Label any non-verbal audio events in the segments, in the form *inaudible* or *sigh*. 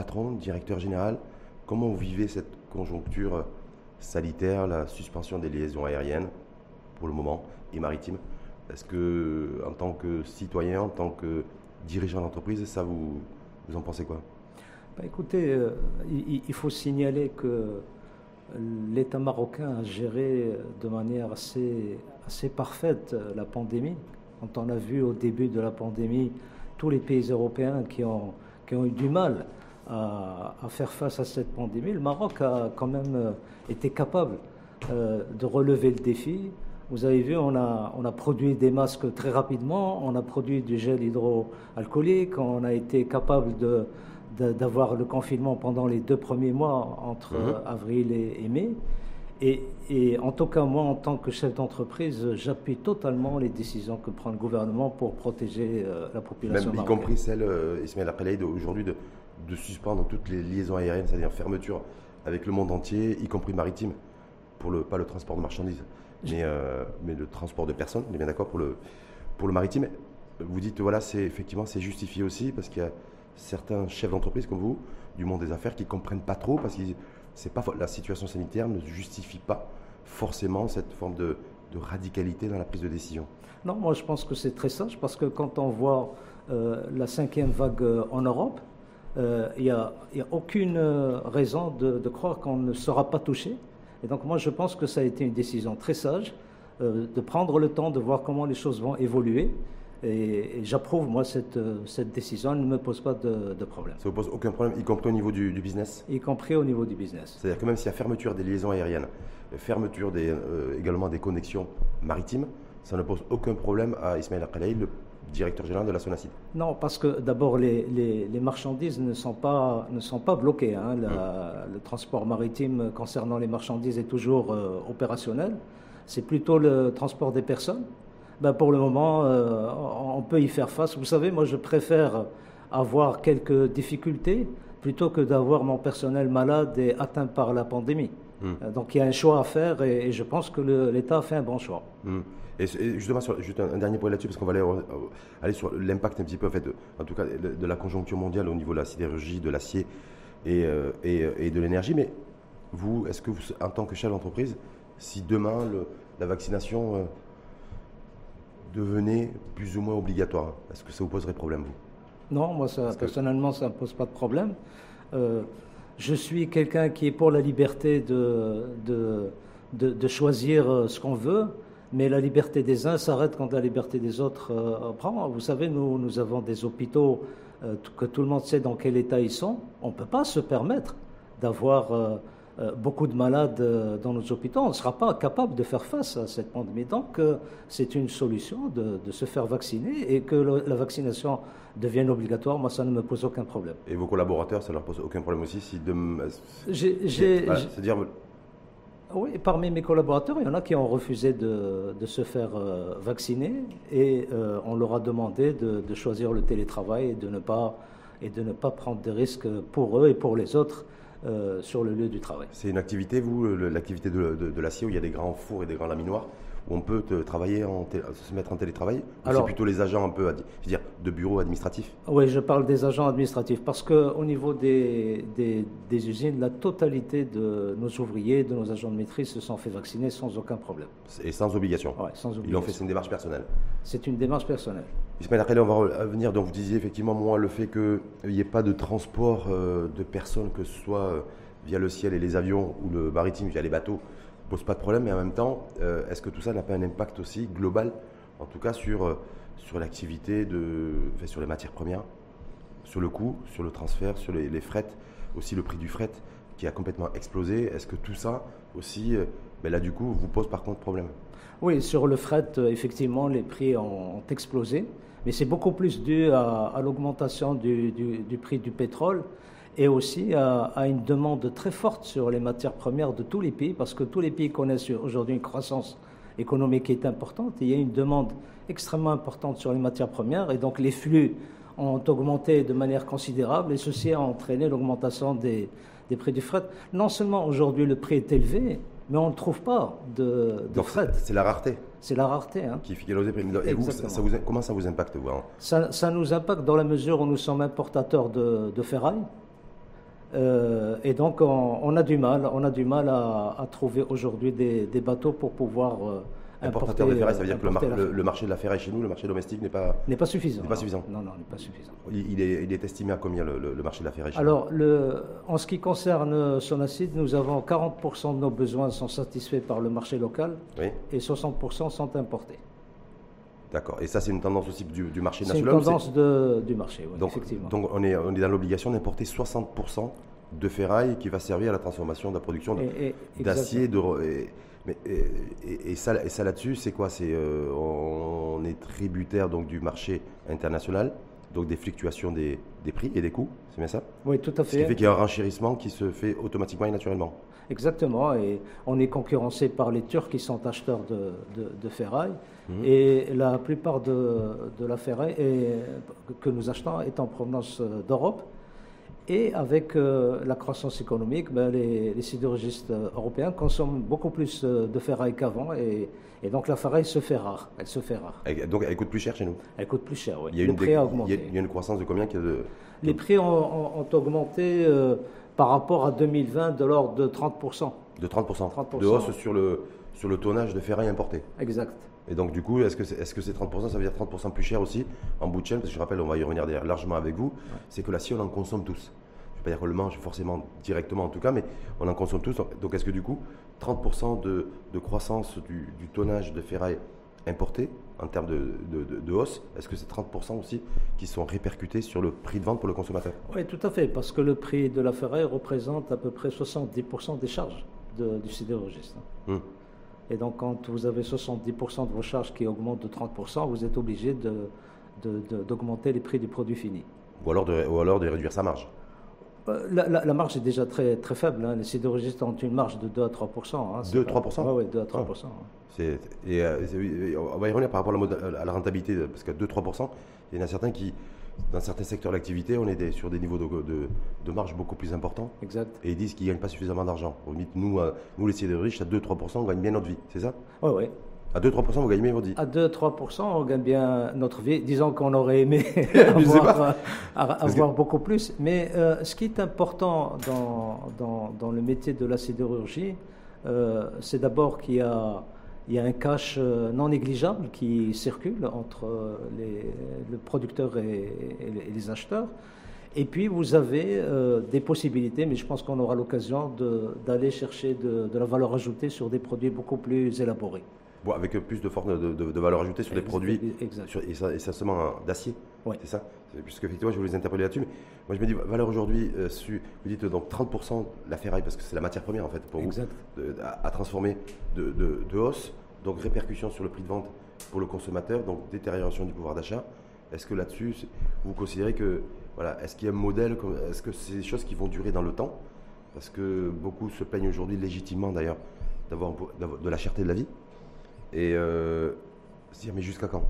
patron, directeur général, comment vous vivez cette conjoncture sanitaire, la suspension des liaisons aériennes pour le moment et maritimes Est-ce que, en tant que citoyen, en tant que dirigeant d'entreprise, ça vous, vous en pensez quoi? Bah, Écoutez, euh, il, faut signaler que l'État marocain a géré de manière assez, assez parfaite euh, la pandémie. Quand on a vu au début de la pandémie tous les pays européens qui ont, qui ont eu du mal à, faire face à cette pandémie, le Maroc a quand même euh, été capable de relever le défi. Vous avez vu, on a, on a produit des masques très rapidement, on a produit du gel hydroalcoolique, on a été capable de, d'avoir le confinement pendant les deux premiers mois entre mhm. avril et, mai. Et, et, en tout cas, moi, en tant que chef d'entreprise, j'appuie totalement les décisions que prend le gouvernement pour protéger euh, la population. Même, y compris celle, euh, Ismaël aujourd'hui, de, de, suspendre toutes les liaisons aériennes, c'est-à-dire fermeture avec le monde entier, y compris maritime, pour le, pas le transport de marchandises, mais, euh, mais le transport de personnes, on est bien d'accord, pour le, pour le maritime. Vous dites, voilà, c'est effectivement, c'est justifié aussi, parce qu'il y a certains chefs d'entreprise comme vous, du monde des affaires, qui ne comprennent pas trop parce que c'est pas, la situation sanitaire ne justifie pas forcément cette forme de, radicalité dans la prise de décision. Non, moi je pense que c'est très sage parce que quand on voit euh, la cinquième vague euh, en Europe, euh, il n'y a, aucune raison de, de croire qu'on ne sera pas touché. Et donc moi je pense que ça a été une décision très sage de prendre le temps de voir comment les choses vont évoluer. Et, j'approuve, moi, cette, cette, décision. Elle ne me pose pas de, problème. Ça ne vous pose aucun problème, y compris au niveau du, business? Y compris au niveau du business. C'est-à-dire que même s'il y a fermeture des liaisons aériennes, fermeture des, euh, également des connexions maritimes, ça ne pose aucun problème à Ismaël Akalei, le directeur général de la Non, parce que d'abord, les, les, marchandises ne sont pas, ne sont pas bloquées. Hein. Hum. Le transport maritime concernant les marchandises est toujours euh, opérationnel. C'est plutôt le transport des personnes ben pour le moment, euh, on peut y faire face. Vous savez, moi, je préfère avoir quelques difficultés plutôt que d'avoir mon personnel malade et atteint par la pandémie. Hmm. Euh, donc il y a un choix à faire et, je pense que l'État a fait un bon choix. Hmm. Et, justement, sur, juste un, dernier point là-dessus, parce qu'on va aller, euh, aller sur l'impact un petit peu, en fait, en tout cas, de, la conjoncture mondiale au niveau de la sidérurgie, de l'acier et, et, de l'énergie. Mais vous, est-ce que vous, en tant que chef d'entreprise, si demain la vaccination devenait plus ou moins obligatoire Est-ce que ça vous poserait problème, vous? Non, moi, ça, personnellement, ça ne pose pas de problème. Euh, je suis quelqu'un qui est pour la liberté de, de, de, choisir euh, ce qu'on veut, mais la liberté des uns s'arrête quand la liberté des autres euh, prend. Vous savez, nous, nous avons des hôpitaux que tout le monde sait dans quel état ils sont. On ne peut pas se permettre d'avoir euh, beaucoup de malades euh, dans nos hôpitaux, on ne sera pas capable de faire face à cette pandémie. Donc, euh, c'est une solution de, se faire vacciner et que la vaccination devienne obligatoire. Moi, ça ne me pose aucun problème. Et vos collaborateurs, ça leur pose aucun problème aussi si de... C'est-à-dire... Oui, parmi mes collaborateurs, il y en a qui ont refusé de, se faire vacciner et on leur a demandé de, de, choisir le télétravail et de ne pas et de ne pas prendre de risques pour eux et pour les autres euh, sur le lieu du travail. C'est une activité, vous, l'activité de, l'acier où il y a des grands fours et des grands laminoirs on peut travailler, en se mettre en télétravail C'est plutôt les agents un peu, je dire, de bureaux administratifs Oui, je parle des agents administratifs parce qu'au niveau des, des, usines, la totalité de nos ouvriers, de nos agents de maîtrise se sont fait vacciner sans aucun problème. Et sans obligation? Oui, sans obligation. Ils l'ont fait, c'est une démarche personnelle? C'est une démarche personnelle. Ismaël Akheli, on va revenir. Donc, vous disiez effectivement, moi, le fait qu'il n'y ait pas de transport euh, de personnes, que ce soit euh, via le ciel et les avions ou le maritime via les bateaux, pose pas de problème. Mais en même temps, euh, est-ce que tout ça n'a pas un impact aussi global, en tout cas sur, sur l'activité, de, sur les matières premières, sur le coût, sur le transfert, sur les, les frets, aussi le prix du fret qui a complètement explosé? Est-ce que tout ça aussi, ben là, du coup, vous pose par contre problème? Oui, sur le fret, effectivement, les prix ont explosé mais c'est beaucoup plus dû à, l'augmentation du, prix du pétrole et aussi à, une demande très forte sur les matières premières de tous les pays, parce que tous les pays connaissent aujourd'hui une croissance économique qui est importante, et il y a une demande extrêmement importante sur les matières premières, et donc les flux ont augmenté de manière considérable, et ceci a entraîné l'augmentation des, des prix du fret. Non seulement aujourd'hui le prix est élevé, mais on ne trouve pas de, de fret. C'est la rareté. C'est la rareté. Hein. Qui fait Et vous, ça, vous, comment ça vous impacte vous, ça, ça, nous impacte dans la mesure où nous sommes importateurs de, de ferraille. Et donc, on, a du mal, on a du mal à, trouver aujourd'hui des, bateaux pour pouvoir Importateur de ferraille, ça veut dire que le, marché de la ferraille chez nous, le marché domestique n'est pas, n'est pas suffisant. pas suffisant. Non, non, n'est pas suffisant. Il, est, il, est, estimé à combien le, marché de la ferraille chez Alors, le, en ce qui concerne Sonacide, nous avons 40% de nos besoins sont satisfaits par le marché local et 60% sont importés. D'accord. Et ça, c'est une tendance aussi du, marché national C'est une tendance de, du marché, oui, donc, effectivement. Donc, on est, on est dans l'obligation d'importer 60% de ferraille qui va servir à la transformation de la production d'acier. Et, ça, et ça là-dessus, c'est quoi? C'est euh, on est tributaire donc du marché international, donc des fluctuations des, des prix et des coûts, c'est bien ça? Oui, tout à fait. Ce qui fait qu'il y a un renchérissement qui se fait automatiquement et naturellement. Exactement, et on est concurrencé par les Turcs qui sont acheteurs de, de, ferraille, mhm. et la plupart de, de la ferraille que nous achetons est en provenance euh, d'Europe. Et avec euh, la croissance économique, ben, les, sidérurgistes euh, européens consomment beaucoup plus de ferraille qu'avant. Et, donc la ferraille se fait rare. Elle se fait rare. donc elle coûte plus cher chez nous? Elle coûte plus cher, oui. Il y a, une, prix a augmenté. Il y a, une croissance de combien de... Les prix ont, augmenté par rapport à 2020 de l'ordre de 30%. De 30%, 30%. De hausse sur le, sur le tonnage de ferraille importé. Exact. Et donc, du coup, est-ce que c'est est -ce 30% Ça veut dire 30% plus cher aussi en bout de chaîne? Parce que je rappelle, on va y revenir largement avec vous. C'est que l'acier, on en consomme tous. Je ne vais pas dire qu'on le mange forcément directement en tout cas, mais on en consomme tous. Donc, est-ce que du coup, 30% de, croissance du, tonnage de ferraille importé en termes de, de, hausse, est-ce que c'est 30% aussi qui sont répercutés sur le prix de vente pour le consommateur? Oui, tout à fait, parce que le prix de la ferraille représente à peu près 70% des charges du sidérurgiste. Hum. Et donc, quand vous avez 70% de vos charges qui augmentent de 30%, vous êtes obligé d'augmenter les prix du produit fini. Ou alors de, ou alors de réduire sa marge euh, la, marge est déjà très, très faible. Hein. Les sidérurgistes ont une marge de 2 à 3 2 à 3 Oui, 2 à 3 et, euh, on va y revenir par rapport à la, rentabilité, parce qu'à 2-3% il y en a certains qui, dans certains secteurs d'activité, on est sur des niveaux de, marge beaucoup plus importants. Exact. Et ils disent qu'ils ne gagnent pas suffisamment d'argent. Nous, euh, nous, les sidérurgistes, à 2-3% on gagne bien notre vie, c'est ça? Oui, oui. À 2-3%, vous gagnez bien votre vie À 2-3%, on gagne bien notre vie. Disons qu'on aurait aimé *laughs* avoir, euh, avoir beaucoup plus. Mais euh, ce qui est important dans, dans, dans, le métier de la sidérurgie, c'est d'abord qu'il y a il y a un cash euh, non négligeable qui circule entre euh, le producteur et, les acheteurs. Et puis vous avez euh, des possibilités, mais je pense qu'on aura l'occasion d'aller chercher de, la valeur ajoutée sur des produits beaucoup plus élaborés. Bon, avec plus de, de, de, valeur ajoutée sur des produits sur, essentiellement d'acier. C'est ça? Puisque effectivement, je vous les interpeller là-dessus. Mais moi, je me dis, valeur aujourd'hui, vous dites donc 30% la ferraille, parce que c'est la matière première en fait pour vous, à, à, transformer de, hausse donc répercussion sur le prix de vente pour le consommateur, donc détérioration du pouvoir d'achat. Est-ce que là-dessus, vous considérez que, voilà, est-ce qu'il y a un modèle, est-ce que c'est des choses qui vont durer dans le temps? Parce que beaucoup se plaignent aujourd'hui, légitimement d'ailleurs, d'avoir de la cherté de la vie. Et euh, se dire, mais jusqu'à quand?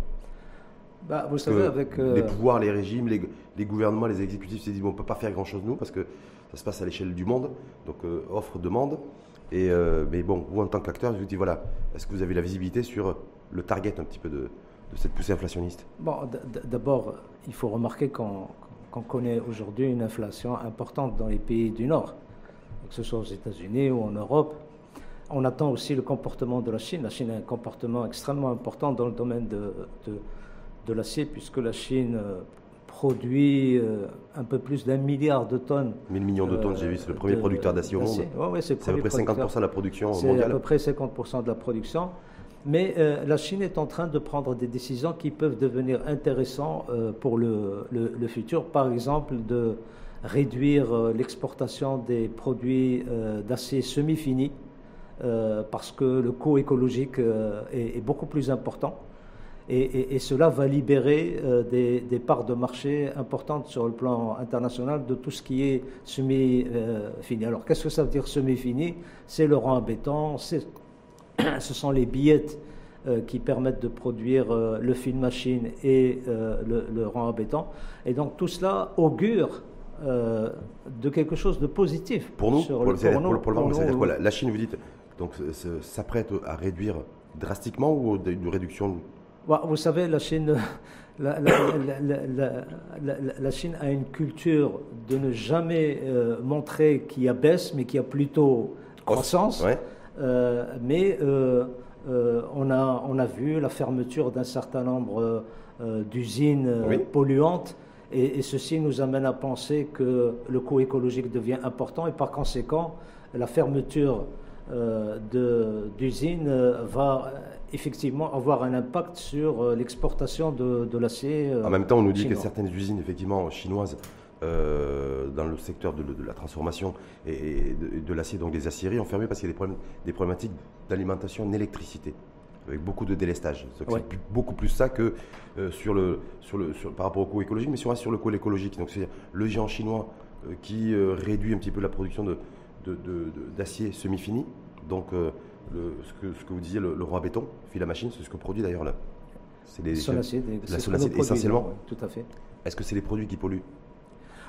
Bah, vous savez, avec. Euh, les pouvoirs, les régimes, les, gouvernements, les exécutifs se disent, bon, on ne peut pas faire grand-chose nous, parce que ça se passe à l'échelle du monde, donc euh, offre-demande. Et, euh, mais bon, vous en tant qu'acteur, je vous dis voilà, est-ce que vous avez la visibilité sur le target un petit peu de, cette poussée inflationniste? Bon, d'abord, il faut remarquer qu'on connaît aujourd'hui une inflation importante dans les pays du Nord, que ce soit aux États-Unis ou en Europe. On attend aussi le comportement de la Chine. La Chine a un comportement extrêmement important dans le domaine de, de, de l'acier, puisque la Chine euh, produit euh, un peu plus d'un milliard de tonnes. 1000 millions de tonnes, j'ai vu, c'est le premier producteur d'acier au monde. c'est à peu près 50% de la production mondiale. C'est à peu près 50% de la production. Mais euh, la Chine est en train de prendre des décisions qui peuvent devenir intéressantes euh, pour le, le, futur. Par exemple, de réduire l'exportation des produits d'acier semi-fini parce que le coût écologique est, est, beaucoup plus important. Et, cela va libérer euh, des, parts de marché importantes sur le plan international de tout ce qui est semi-fini. Alors, qu'est-ce que ça veut dire semi-fini C'est le rang à béton, *coughs* ce sont les billettes euh, qui permettent de produire euh, le film machine et le, rang à béton. Et donc, tout cela augure de quelque chose de positif. Pour nous, pour, le, pour, le, La Chine, vous dites, donc s'apprête à réduire drastiquement ou une réduction? Bah, vous savez, la Chine, la, Chine a une culture de ne jamais euh, montrer qu'il y a baisse, mais qu'il y a plutôt croissance. Euh, mais euh, on, a, on a vu la fermeture d'un certain nombre d'usines polluantes. Et, ceci nous amène à penser que le coût écologique devient important et par conséquent, la fermeture d'usines va effectivement avoir un impact sur euh, l'exportation de, l'acier. Euh, en même temps, on nous dit que certaines usines, effectivement, chinoises, euh, dans le secteur de, la transformation et, de, l'acier, donc des aciéries, ont fermé parce qu'il y a des, problèmes, des problématiques d'alimentation en électricité, avec beaucoup de délestage. C'est beaucoup plus ça que sur le, sur le, par rapport au coût écologique, mais reste sur le coût écologique, donc c'est le géant chinois qui réduit un petit peu la production d'acier semi-fini, donc ce, que, ce, que, vous disiez, le, roi béton, fil à machine, c'est ce que produit d'ailleurs là. C'est les solacide, la solacide essentiellement. tout à fait. Est-ce que c'est les produits qui polluent?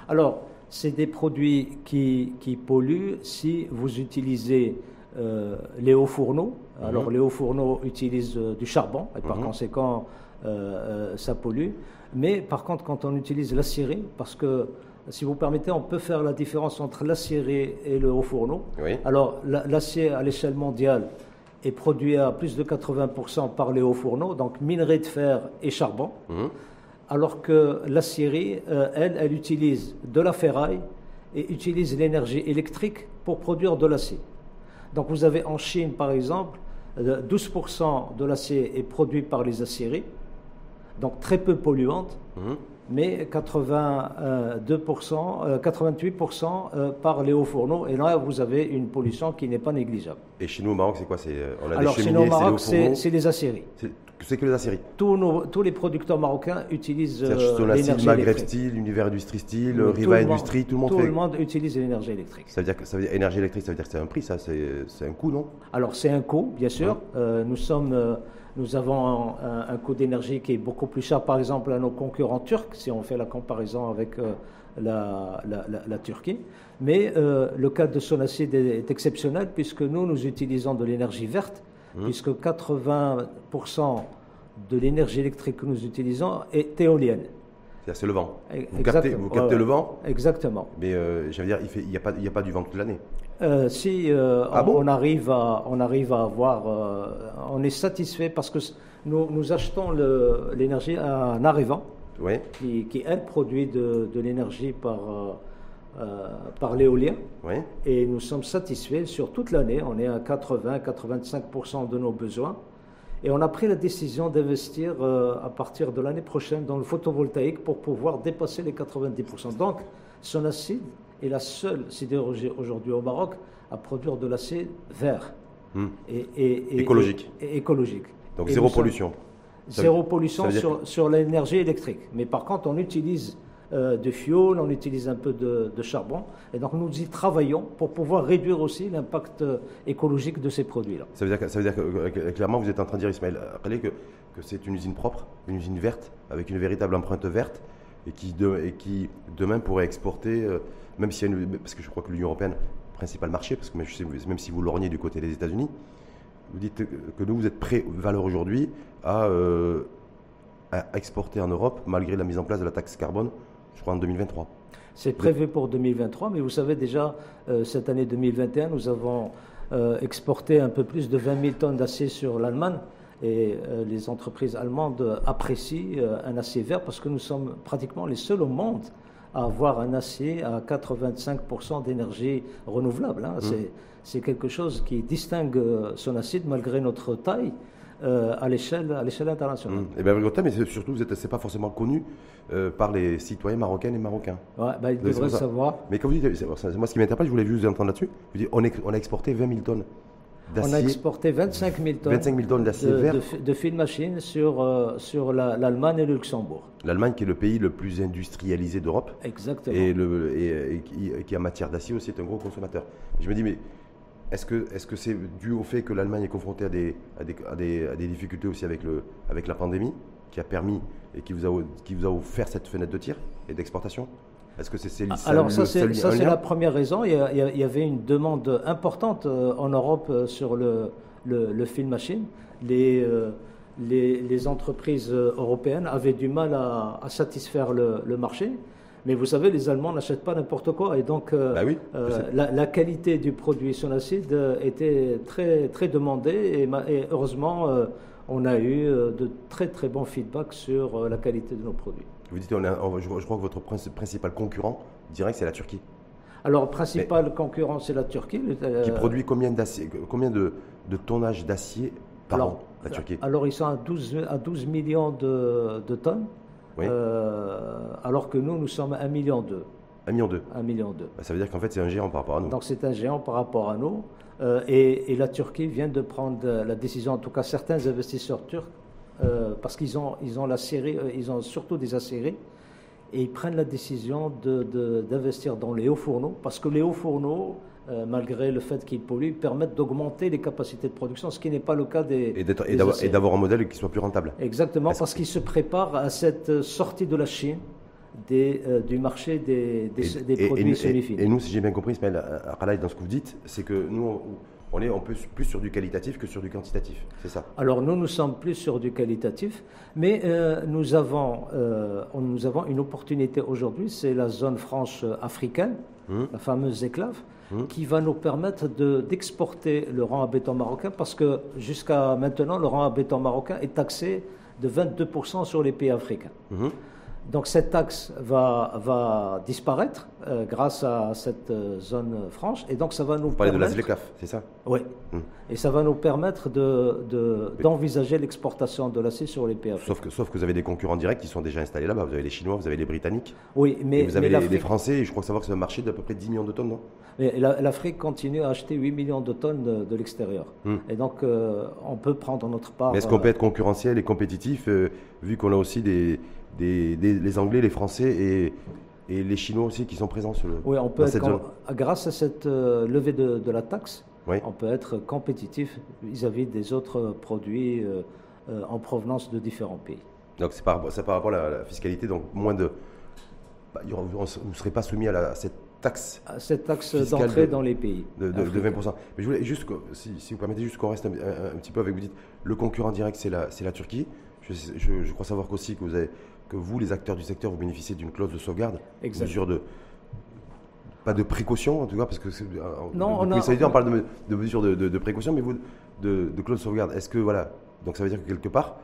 Alors, c'est des produits qui, qui, polluent si vous utilisez euh, les hauts fourneaux. Mhm. Alors, les hauts fourneaux utilisent euh, du charbon et par mhm. conséquent, euh, ça pollue. Mais par contre, quand on utilise l'acierie, parce que si vous permettez, on peut faire la différence entre l'acierie et le haut fourneau. Alors, l'acier à l'échelle mondiale est produit à plus de 80% par les hauts fourneaux, donc minerai de fer et charbon. Mhm. Alors que l'acierie, euh, elle, elle utilise de la ferraille et utilise l'énergie électrique pour produire de l'acier. Donc vous avez en Chine, par exemple, 12% euh, de l'acier est produit par les aciéries, donc très peu polluante. Mhm mais 82%, 88% euh, euh, par les hauts fourneaux. Et là, vous avez une pollution qui n'est pas négligeable. Et chez nous au Maroc, c'est quoi? Euh, on a Alors, chez nous au Maroc, c'est les aciéries. C'est que les aciéries tous, nos, tous les producteurs marocains utilisent l'énergie Maghreb Steel, Univers Industrie Steel, Riva Industrie, tout le monde Tout le monde utilise l'énergie électrique. Ça veut dire que ça veut dire, énergie électrique, ça veut dire que c'est un prix, ça, c'est un coût, non? Alors, c'est un coût, bien sûr. nous sommes nous avons un, coût d'énergie qui est beaucoup plus cher, par exemple, à nos concurrents turcs, si on fait la comparaison avec euh, la, Turquie. Mais euh, le cas de Sonacid est, exceptionnel puisque nous, nous utilisons de l'énergie verte, mmh. puisque 80% de l'énergie électrique que nous utilisons est éolienne. C'est le vent. Vous captez, vous captez le vent? Exactement. Mais euh, veux dire, il n'y a pas du vent toute l'année. Euh, si euh, ah on, arrive à, on arrive à avoir, on est satisfait parce que nous, nous achetons l'énergie à un arrivant oui. qui, qui, elle, produit de, de l'énergie par, par l'éolien. Oui. Et nous sommes satisfaits sur toute l'année. On est à 80-85% de nos besoins. Et on a pris la décision d'investir euh, à partir de l'année prochaine dans le photovoltaïque pour pouvoir dépasser les 90%. Donc, Sonacid est la seule sidérurgie aujourd'hui au Maroc à produire de l'acier vert. Hmm. Et, écologique. écologique. Donc zéro pollution. Zéro pollution sur, sur l'énergie électrique. Mais par contre, on utilise euh, de fioul, on utilise un peu de, charbon. Et donc nous y travaillons pour pouvoir réduire aussi l'impact euh, écologique de ces produits-là. Ça veut dire que, ça veut dire que euh, clairement, vous êtes en train de dire, Ismaël, que, que c'est une usine propre, une usine verte, avec une véritable empreinte verte, et qui, demain pourrait exporter, même si parce que je crois que l'Union européenne, principal marché, parce que même, si vous lorgnez du côté des États-Unis, vous dites que nous, vous êtes prêts, valeur aujourd'hui, à, à exporter en Europe, malgré la mise en place de la taxe carbone je crois en 2023. C'est prévu pour 2023, mais vous savez déjà, euh, cette année 2021, nous avons euh, exporté un peu plus de 20 000 tonnes d'acier sur l'Allemagne. Et euh, les entreprises allemandes apprécient un acier vert parce que nous sommes pratiquement les seuls au monde à avoir un acier à 85% d'énergie renouvelable. Hein. Mmh. C'est quelque chose qui distingue son acier malgré notre taille. Euh, à l'échelle à l'échelle internationale. Mmh. Et eh bien mais surtout, vous êtes, pas forcément connu euh, par les citoyens marocains et marocains. Ouais, bah, ils devraient savoir. Mais comme vous dites, moi ce qui m'intéresse, je voulais juste vous entendre là-dessus. On, on a exporté 20 000 tonnes. On a exporté 25 000 tonnes, 25 000 tonnes d'acier vert. De, de fil machine sur, euh, sur l'Allemagne et le Luxembourg. L'Allemagne qui est le pays le plus industrialisé d'Europe. Exactement. Et, le, et, qui, qui, en matière d'acier aussi est un gros consommateur. Je me dis, mais est-ce que c'est -ce c'est dû au fait que l'Allemagne est confrontée à des, à des, à des, difficultés aussi avec, le, avec la pandémie qui a permis et qui vous a, qui vous a offert cette fenêtre de tir et d'exportation? Est-ce que c'est Alors ça, c'est la première raison. Il y, avait une demande importante euh, en Europe euh, sur le, le, film machine. Les, euh, les, entreprises européennes avaient du mal à, satisfaire le, marché. Mais vous savez, les Allemands n'achètent pas n'importe quoi. Et donc, bah la, qualité du produit sonacide était très, très demandée. Et, heureusement, on a eu de très, très bons feedbacks sur la qualité de nos produits. Vous dites, je, crois que votre principal concurrent direct, c'est la Turquie. Alors, principal concurrent, c'est la Turquie. qui produit combien, combien de, de tonnage d'acier par an, la Turquie? Alors, ils sont à 12, à 12 millions de, tonnes, euh, alors que nous, nous sommes à 1 million 2. 1 million 2 1 million 2. ça veut dire qu'en fait, c'est un géant par rapport à nous. Donc, c'est un géant par rapport à nous. Euh, et, la Turquie vient de prendre la décision, en tout cas certains investisseurs turcs, euh, parce qu'ils ont, ils ont la série, ils ont surtout des acérés, et ils prennent la décision d'investir dans les hauts fourneaux, parce que les hauts fourneaux, euh, malgré le fait qu'ils polluent, permettent d'augmenter les capacités de production, ce qui n'est pas le cas des. Et d'avoir un modèle qui soit plus rentable. Exactement, parce qu'ils se préparent à cette sortie de la Chine des, euh, du marché des, des, produits semi-finis. Et, nous, si j'ai bien compris, Ismaël dans ce que vous dites, c'est que nous, on est un peu plus sur du qualitatif que sur du quantitatif, c'est ça? Alors nous, nous sommes plus sur du qualitatif, mais euh, nous, avons, euh, nous avons une opportunité aujourd'hui, c'est la zone franche africaine, hum. la fameuse éclave, hum. qui va nous permettre d'exporter le rang à béton marocain, parce que jusqu'à maintenant, le rang à béton marocain est taxé de 22% sur les pays africains. Hum. Donc cette taxe va, va disparaître euh, grâce à cette euh, zone franche et donc ça va nous Vous parlez de la c'est ça? Oui. Hmm. Et ça va nous permettre d'envisager de, l'exportation de l'acier sur les pays sauf que, sauf que vous avez des concurrents directs qui sont déjà installés là-bas. Vous avez les Chinois, vous avez les Britanniques. Oui, mais... vous avez les, Français et je crois savoir que c'est un marché d'à peu près 10 millions de tonnes, non? L'Afrique continue à acheter 8 millions de tonnes de, l'extérieur. Hmm. Et donc euh, on peut prendre notre part... Est-ce qu'on peut être concurrentiel et compétitif vu qu'on a aussi des des, les Anglais, les Français et, et, les Chinois aussi qui sont présents sur le. Oui, on peut être, grâce à cette euh, levée de, la taxe, on peut être compétitif vis-à-vis des autres produits euh, euh, en provenance de différents pays. Donc c'est par, par, rapport à la, fiscalité, donc moins de. Bah, on ne serait pas soumis à, cette taxe. À cette taxe d'entrée dans les pays. De, 20%. Mais je voulais juste, si, si vous permettez, juste qu'on reste un, petit peu avec vous dites, le concurrent direct, c'est la, la Turquie. Je, je, je crois savoir qu'aussi que vous avez que vous, les acteurs du secteur, vous bénéficiez d'une clause de sauvegarde, mesure de pas de précaution en tout cas, parce que non, on, on parle de, mesures de, précaution, mais vous de, clause de sauvegarde. Est-ce que voilà, donc ça veut dire que quelque part,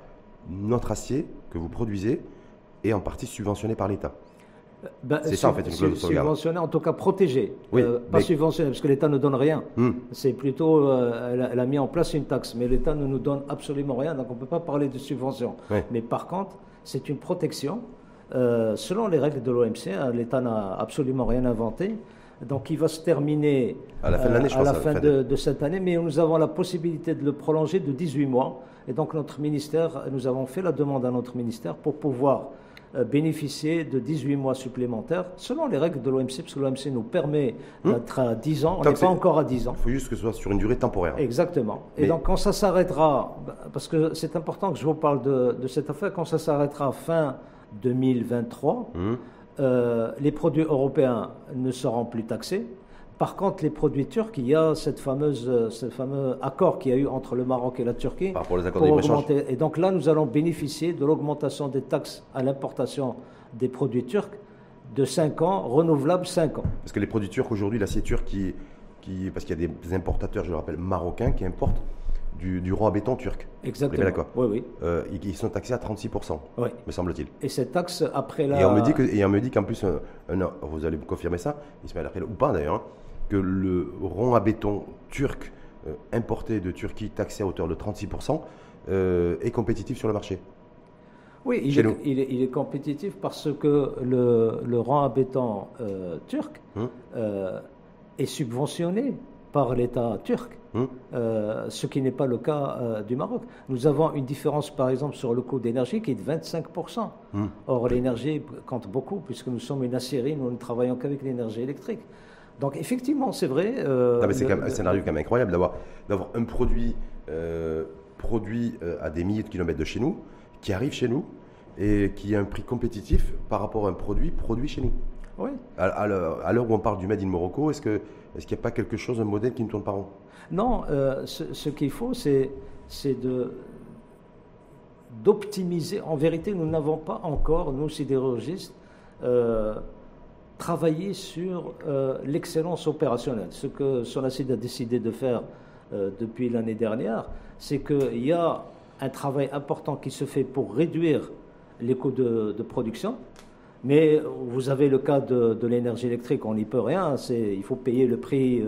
notre acier que vous produisez est en partie subventionné par l'État. Ben, c'est ça en fait une clause de sauvegarde. Subventionné, en tout cas protégé. Oui, euh, pas subventionné, parce que l'État ne donne rien. Hmm. C'est plutôt, euh, elle, a, mis en place une taxe, mais l'État ne nous donne absolument rien, donc on ne peut pas parler de subvention. Mais par contre, c'est une protection. Euh, selon les règles de l'OMC, hein, l'État n'a absolument rien inventé. Donc il va se terminer à la fin, de, la fin de, cette année, mais nous avons la possibilité de le prolonger de 18 mois. Et donc notre ministère, nous avons fait la demande à notre ministère pour pouvoir euh, bénéficier de 18 mois supplémentaires selon les règles de l'OMC, parce que l'OMC nous permet hmm. d'être à 10 ans. On n'est pas encore à 10 ans. Il faut juste que ce soit sur une durée temporaire. Exactement. Et donc quand ça s'arrêtera, parce que c'est important que je vous parle de, cette affaire, quand ça s'arrêtera fin 2023, hmm. euh, les produits européens ne seront plus taxés. Par contre, les produits turcs, il y a cette fameuse, euh, ce fameux accord qu'il y a eu entre le Maroc et la Turquie. Par rapport aux accords de Et donc là, nous allons bénéficier de l'augmentation des taxes à l'importation des produits turcs de 5 ans, renouvelables 5 ans. Parce que les produits turcs aujourd'hui, l'acier turc, qui, qui, parce qu'il y a des importateurs, je le rappelle, marocains qui importent du, du rang à béton turc. Exactement. D'accord. Oui, oui. Euh, ils sont taxés à 36%, oui. me semble-t-il. Et cette taxe, après la. Et on me dit, qu'en plus, vous allez me confirmer ça, Ismaël Après, ou pas d'ailleurs, hein, que le rond à béton turc euh, importé de Turquie, taxé à hauteur de 36%, euh, est compétitif sur le marché. Oui, il est, il, est, compétitif parce que le, le rang à béton euh, turc hum. est subventionné par l'État turc, hum. ce qui n'est pas le cas du Maroc. Nous avons une différence, par exemple, sur le coût d'énergie qui est de 25%. Hum. Or, l'énergie compte beaucoup, puisque nous sommes une acierie, nous ne travaillons qu'avec l'énergie électrique. Donc effectivement, c'est vrai. Euh, c'est un scénario quand même incroyable d'avoir un produit euh, produit euh, à des milliers de kilomètres de chez nous, qui arrive chez nous et qui a un prix compétitif par rapport à un produit produit chez nous. Oui. À, l'heure où on parle du Made in Morocco, est-ce qu'il est n'y a pas quelque chose, un modèle qui ne tourne pas rond? Non, ce, ce qu'il faut, c'est de d'optimiser. En vérité, nous n'avons pas encore, nous sidérurgistes, euh, travaillé sur euh, l'excellence opérationnelle. Ce que Sonacid a décidé de faire euh, depuis l'année dernière, c'est qu'il y a un travail important qui se fait pour réduire les coûts de, production. Mais vous avez le cas de, l'énergie électrique, on n'y peut rien. Il faut payer le prix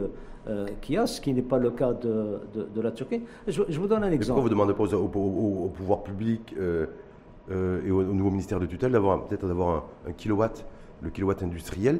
euh, qu'il y a, ce qui n'est pas le cas de, la Turquie. Je, vous donne un exemple. Pourquoi vous demandez pas au, pouvoir public et au, nouveau ministère de tutelle d'avoir peut-être d'avoir un, kilowatt, le kilowatt industriel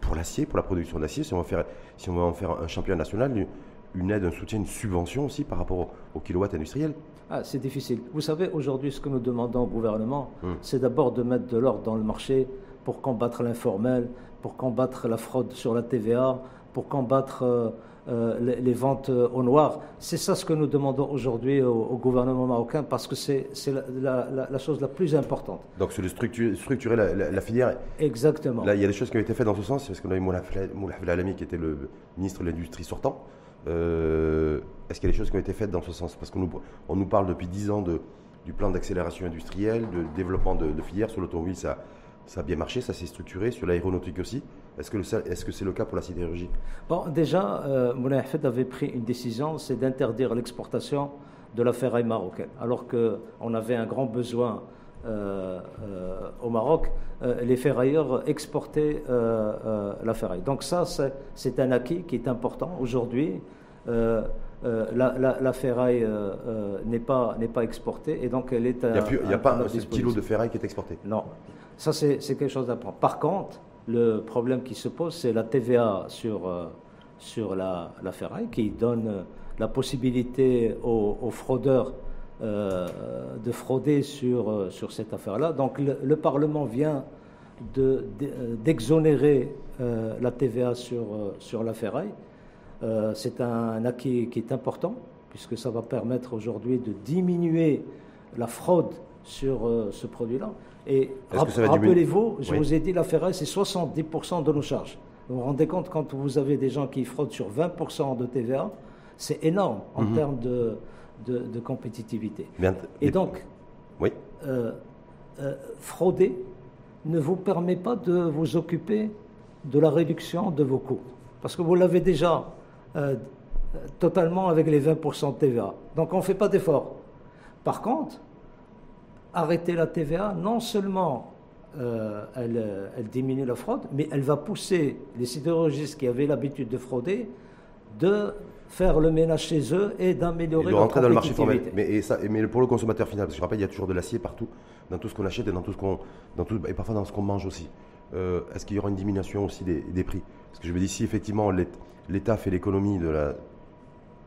pour l'acier, pour la production d'acier, si on va faire, si on va en faire un champion national, une aide, un soutien, une subvention aussi par rapport au, kilowatt industriel ah, C'est difficile. Vous savez, aujourd'hui, ce que nous demandons au gouvernement, hum. c'est d'abord de mettre de l'ordre dans le marché pour combattre l'informel, pour combattre la fraude sur la TVA, pour combattre euh, euh, les, ventes euh, au noir. C'est ça ce que nous demandons aujourd'hui au, gouvernement marocain parce que c'est la, chose la plus importante. Donc c'est de structurer, la, filière. Exactement. Là, il y a des choses qui ont été faites dans ce sens, parce qu'on a eu Moulaf Alami qui était le ministre de l'Industrie sortant. Euh, est-ce qu'il y a des choses qui ont été faites dans ce sens? Parce qu'on nous, on nous parle depuis 10 ans de, du plan d'accélération industrielle, de développement de, filières. Sur l'automobile, ça, ça a bien marché, ça s'est structuré. Sur l'aéronautique aussi. Est-ce que c'est -ce c'est le cas pour la sidérurgie? Bon, déjà, euh, Moulay avait pris une décision, c'est d'interdire l'exportation de la ferraille marocaine. Alors qu'on avait un grand besoin euh, euh, au Maroc, euh, les ferrailleurs exportaient la ferraille. Donc ça, c'est un acquis qui est important aujourd'hui. la, ferraille n'est pas, pas exportée et donc elle est. Il n'y a, pas un kilo de ferraille qui est exporté. Non, ça c'est quelque chose d'important. Par contre, le problème qui se pose, c'est la TVA sur, sur la, ferraille qui donne la possibilité aux fraudeurs euh, de frauder sur, euh, sur cette affaire-là. Donc le, Parlement vient d'exonérer euh, la TVA sur, sur la ferraille. C'est un acquis qui est important, puisque ça va permettre aujourd'hui de diminuer la fraude sur ce produit-là. Et rappelez-vous, je vous ai dit, la ferraille, c'est 70% de nos charges. Vous vous rendez compte, quand vous avez des gens qui fraudent sur 20% de TVA, c'est énorme en mhm. termes de, de, compétitivité. et donc, oui. Euh, euh, frauder ne vous permet pas de vous occuper de la réduction de vos coûts. Parce que vous l'avez déjà euh, totalement avec les 20% de TVA. Donc on ne fait pas d'effort. Par contre, arrêter la TVA, non seulement elle, elle, diminue la fraude, mais elle va pousser les sidérurgistes qui avaient l'habitude de frauder de faire le ménage chez eux et d'améliorer leur rentrer dans le marché formel. Mais, et ça, mais pour le consommateur final, parce que je rappelle, il y a toujours de l'acier partout, dans tout ce qu'on achète et dans tout ce qu'on, dans tout, et parfois dans ce qu'on mange aussi. Euh, est-ce qu'il y aura une diminution aussi des, prix? Parce que je me dis, si effectivement l'État fait l'économie de la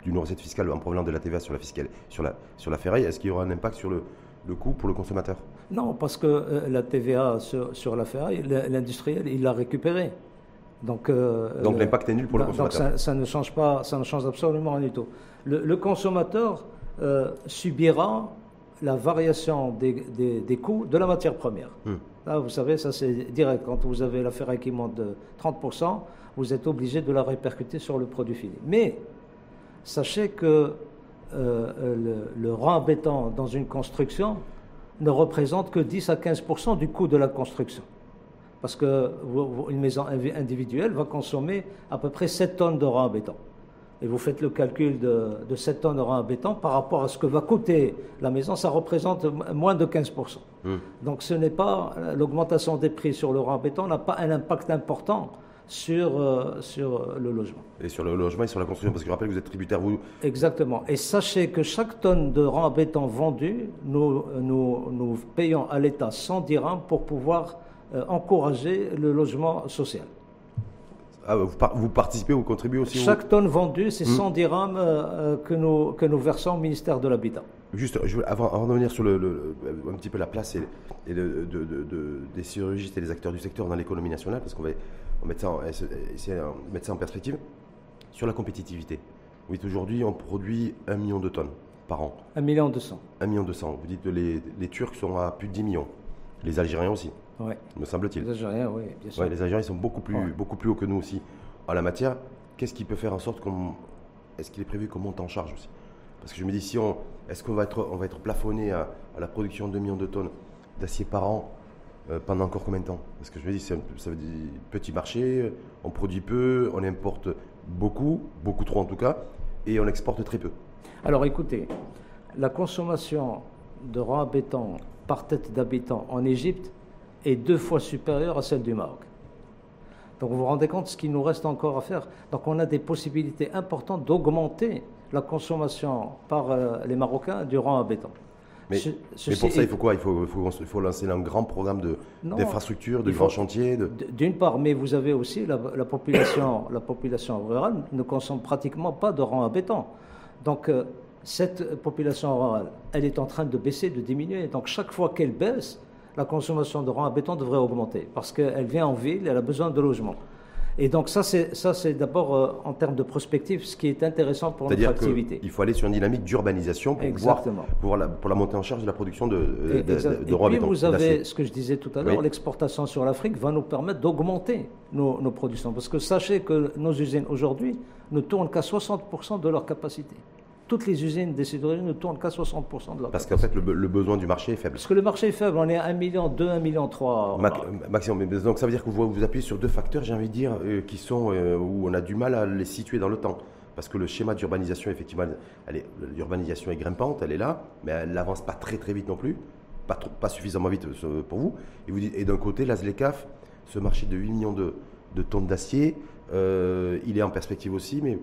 d'une recette fiscale en provenant de la TVA sur la fiscale, sur la sur la ferraille, est-ce qu'il y aura un impact sur le, le coût pour le consommateur Non, parce que euh, la TVA sur, sur la ferraille, l'industriel, il l'a récupérée. Donc, euh, donc l'impact est nul pour le consommateur. Donc ça, ne change pas, ça ne change absolument rien du tout. Le, consommateur euh, subira la variation des, des, coûts de la matière première. Hmm. Là, vous savez, ça c'est direct. Quand vous avez la ferraille qui monte de 30%, vous êtes obligé de la répercuter sur le produit fini. Mais sachez que euh, le, le rang béton dans une construction ne représente que 10 à 15% du coût de la construction. Parce qu'une maison individuelle va consommer à peu près 7 tonnes de rang béton. Et vous faites le calcul de, 7 tonnes de rang béton par rapport à ce que va coûter la maison, ça représente moins de 15%. Hmm. Donc ce n'est pas l'augmentation des prix sur le rang béton n'a pas un impact important sur, euh, sur le logement. Et sur le logement et sur la construction, parce que je rappelle que vous êtes tributaire, vous Exactement. Et sachez que chaque tonne de rang béton vendue, nous, nous, nous payons à l'État 100 dirhams pour pouvoir euh, encourager le logement social. Ah, vous, participez, vous contribuez aussi Chaque tonne vendue, c'est 100 hmm. dirhams euh, euh, que, nous, que nous versons au ministère de l'Habitat. Juste, avant, avant, de revenir sur le, un petit peu la place et, et de, des chirurgistes et des acteurs du secteur dans l'économie nationale, parce qu'on va, mettre, ça en, mettre ça en perspective, sur la compétitivité. Oui, aujourd'hui, on produit un million de tonnes par an. Un million deux cents. Un million deux cents. Vous dites que les, les Turcs sont à plus de 10 millions. Les Algériens aussi me semble-t-il. Les Algériens, oui, bien sûr. les Algériens sont beaucoup plus, beaucoup plus hauts que nous aussi en la matière. Qu'est-ce qui peut faire en sorte qu'on. Est-ce qu'il est prévu qu'on monte en charge aussi? Parce que je me dis, si on, est-ce qu'on va être, on va être plafonné à, la production de 2 millions de tonnes d'acier par an euh, pendant encore combien de temps Parce que je me dis, ça veut dire petit marché, on produit peu, on importe beaucoup, beaucoup trop en tout cas, et on exporte très peu. Alors écoutez, la consommation de rang à béton par tête d'habitant en Égypte est deux fois supérieure à celle du Maroc. Donc vous vous rendez compte ce qu'il nous reste encore à faire. Donc on a des possibilités importantes d'augmenter la consommation par euh, les Marocains du rang à béton. Mais, pour ça, il faut quoi? Il faut, il, faut, lancer un grand programme d'infrastructure, de, grands chantiers D'une part, mais vous avez aussi la, population, *coughs* la population rurale ne consomme pratiquement pas de rang à béton. Donc, euh, cette population rurale, elle est en train de baisser, de diminuer. Donc, chaque fois qu'elle baisse, la consommation de rang à béton devrait augmenter parce qu'elle vient en ville, elle a besoin de logement. Et donc ça, c'est, ça, c'est d'abord euh, en termes de prospective ce qui est intéressant pour notre activité. Il faut aller sur une dynamique d'urbanisation pour la, pour la montée en charge de la production de, de, de, de Et puis vous avez ce que je disais tout à l'heure, l'exportation sur l'Afrique va nous permettre d'augmenter nos, nos productions. Parce que sachez que nos usines aujourd'hui ne tournent qu'à 60% de leur capacité toutes les usines des sidérurgies ne tournent qu'à 60% de leur Parce qu'en fait, le, besoin du marché est faible. Parce que le marché est faible, on est à 1 million 2, 1 million 3. maximum. Donc ça veut dire que vous vous appuyez sur deux facteurs, j'ai envie de dire, euh, qui sont euh, où on a du mal à les situer dans le temps. Parce que le schéma d'urbanisation, effectivement, l'urbanisation est grimpante, elle est là, mais elle n'avance pas très très vite non plus, pas, trop, pas suffisamment vite euh, pour vous. Et, vous dites, et d'un côté, l'ASLECAF, ce marché de 8 millions de, de tonnes d'acier, il est en perspective aussi, mais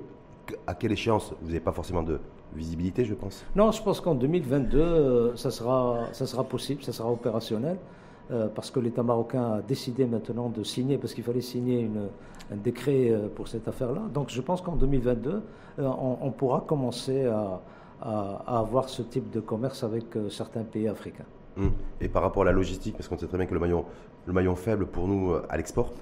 à quelle échéance Vous n'avez pas forcément de visibilité, je pense? Non, je pense qu'en 2022, euh, ça, sera, ça sera possible, ça sera opérationnel, euh, parce que l'État marocain a décidé maintenant de signer, parce qu'il fallait signer une, un décret euh, pour cette affaire-là. Donc je pense qu'en 2022, on, pourra commencer à, avoir ce type de commerce avec certains pays africains. Hum. Et par rapport à la logistique, parce qu'on sait très bien que le maillon, le maillon faible pour nous à l'export,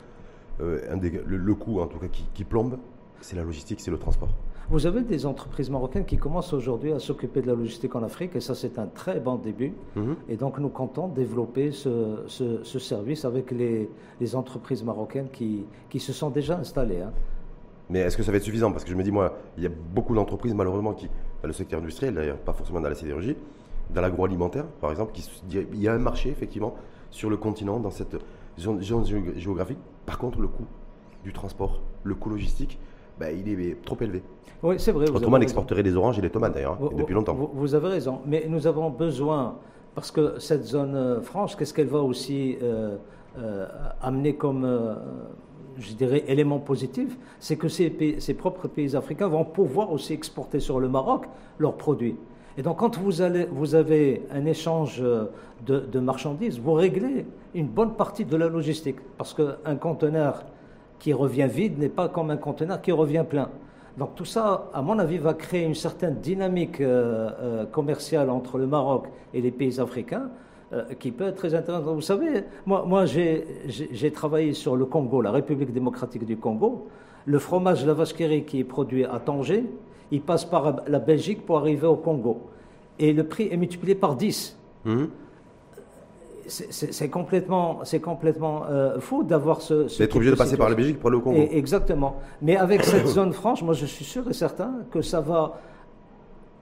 le, coût en tout cas qui plombe, c'est la logistique, c'est le transport. Vous avez des entreprises marocaines qui commencent aujourd'hui à s'occuper de la logistique en Afrique et ça c'est un très bon début. Mhm. Et donc nous comptons développer ce, service avec les, entreprises marocaines qui, qui, se sont déjà installées. Hein. Mais est-ce que ça va être suffisant? Parce que je me dis, moi, il y a beaucoup d'entreprises malheureusement qui, dans le secteur industriel, d'ailleurs pas forcément dans la sidérurgie, dans l'agroalimentaire par exemple, qui, il y a un marché effectivement sur le continent, dans cette zone géographique. Par contre, le coût du transport, le coût logistique, bah, il est trop élevé. Oui, c'est vrai. Autrement, on exporterait des oranges et des tomates d'ailleurs, hein, depuis longtemps. Vous, avez raison, mais nous avons besoin, parce que cette zone euh, franche, qu'est-ce qu'elle va aussi euh, euh, amener comme, je dirais, élément positif? C'est que ces, ces, propres pays africains vont pouvoir aussi exporter sur le Maroc leurs produits. Et donc, quand vous, allez, vous avez un échange de, de marchandises, vous réglez une bonne partie de la logistique. Parce qu'un conteneur qui revient vide n'est pas comme un conteneur qui revient plein. Donc tout ça, à mon avis, va créer une certaine dynamique euh, euh, commerciale entre le Maroc et les pays africains euh, qui peut être très intéressante. Vous savez, moi, moi j'ai travaillé sur le Congo, la République démocratique du Congo. Le fromage, la vache qui est produit à Tanger, il passe par la Belgique pour arriver au Congo. Et le prix est multiplié par 10 c'est complètement, c'est complètement euh, fou d'avoir ce. ce D'être obligé de passer par la Belgique pour aller au Congo. exactement. Mais avec cette *coughs* zone franche, moi je suis sûr et certain que ça va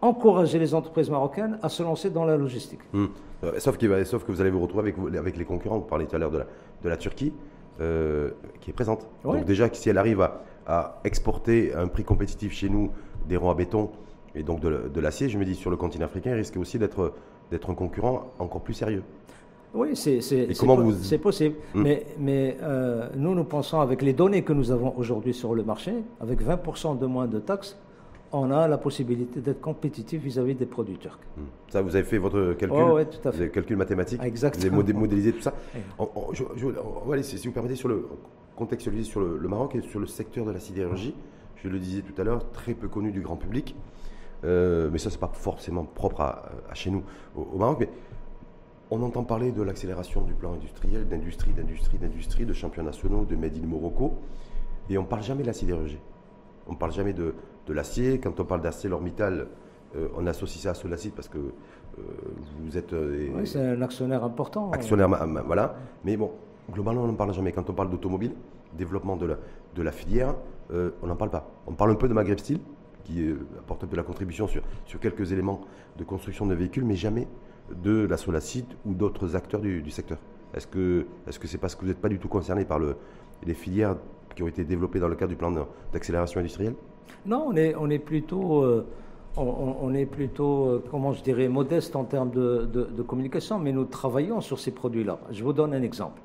encourager les entreprises marocaines à se lancer dans la logistique. Hmm. Euh, sauf, sauf, que vous allez vous retrouver avec, avec les concurrents. Vous parliez tout à l'heure de la, de la Turquie, euh, qui est présente. Donc déjà, si elle arrive à, à, exporter à un prix compétitif chez nous des ronds à béton et donc de, l'acier, je me dis sur le continent africain, il risque aussi d'être un concurrent encore plus sérieux. Oui, c'est possible. Hmm. Mais, mais euh, nous, nous pensons, avec les données que nous avons aujourd'hui sur le marché, avec 20% de moins de taxes, on a la possibilité d'être compétitif vis-à-vis des produits turcs. Hmm. Ça, vous avez fait votre calcul oh, Oui, tout à fait. calcul mathématique Exactement. Vous avez modélisé tout ça on, va aller, si vous permettez, sur le, contextualiser sur le, Maroc et sur le secteur de la sidérurgie. Je le disais tout à l'heure, très peu connu du grand public. Euh, mais ça, c'est pas forcément propre à, chez nous, au, au Maroc. Mais on entend parler de l'accélération du plan industriel, d'industrie, d'industrie, d'industrie, de champions nationaux, de Made in Morocco, et on ne parle jamais de la sidérurgie. On ne parle jamais de, l'acier. Quand on parle d'ArcelorMittal, euh, on associe ça à Solacide parce que euh, vous êtes. Euh, oui, c'est un actionnaire important. Actionnaire, voilà. Mais bon, globalement, on n'en parle jamais. Quand on parle d'automobile, développement de la, de la filière, on n'en parle pas. On parle un peu de Maghreb Steel, qui euh, apporte un peu la contribution sur, sur quelques éléments de construction de véhicules, mais jamais de la Solacide ou d'autres acteurs du, secteur. Est-ce que que c'est parce que vous n'êtes pas du tout concerné par le, les filières qui ont été développées dans le cadre du plan d'accélération industrielle? Non, on est, on est plutôt... Euh, on, est plutôt, euh, comment je dirais, modeste en termes de, communication, mais nous travaillons sur ces produits-là. Je vous donne un exemple.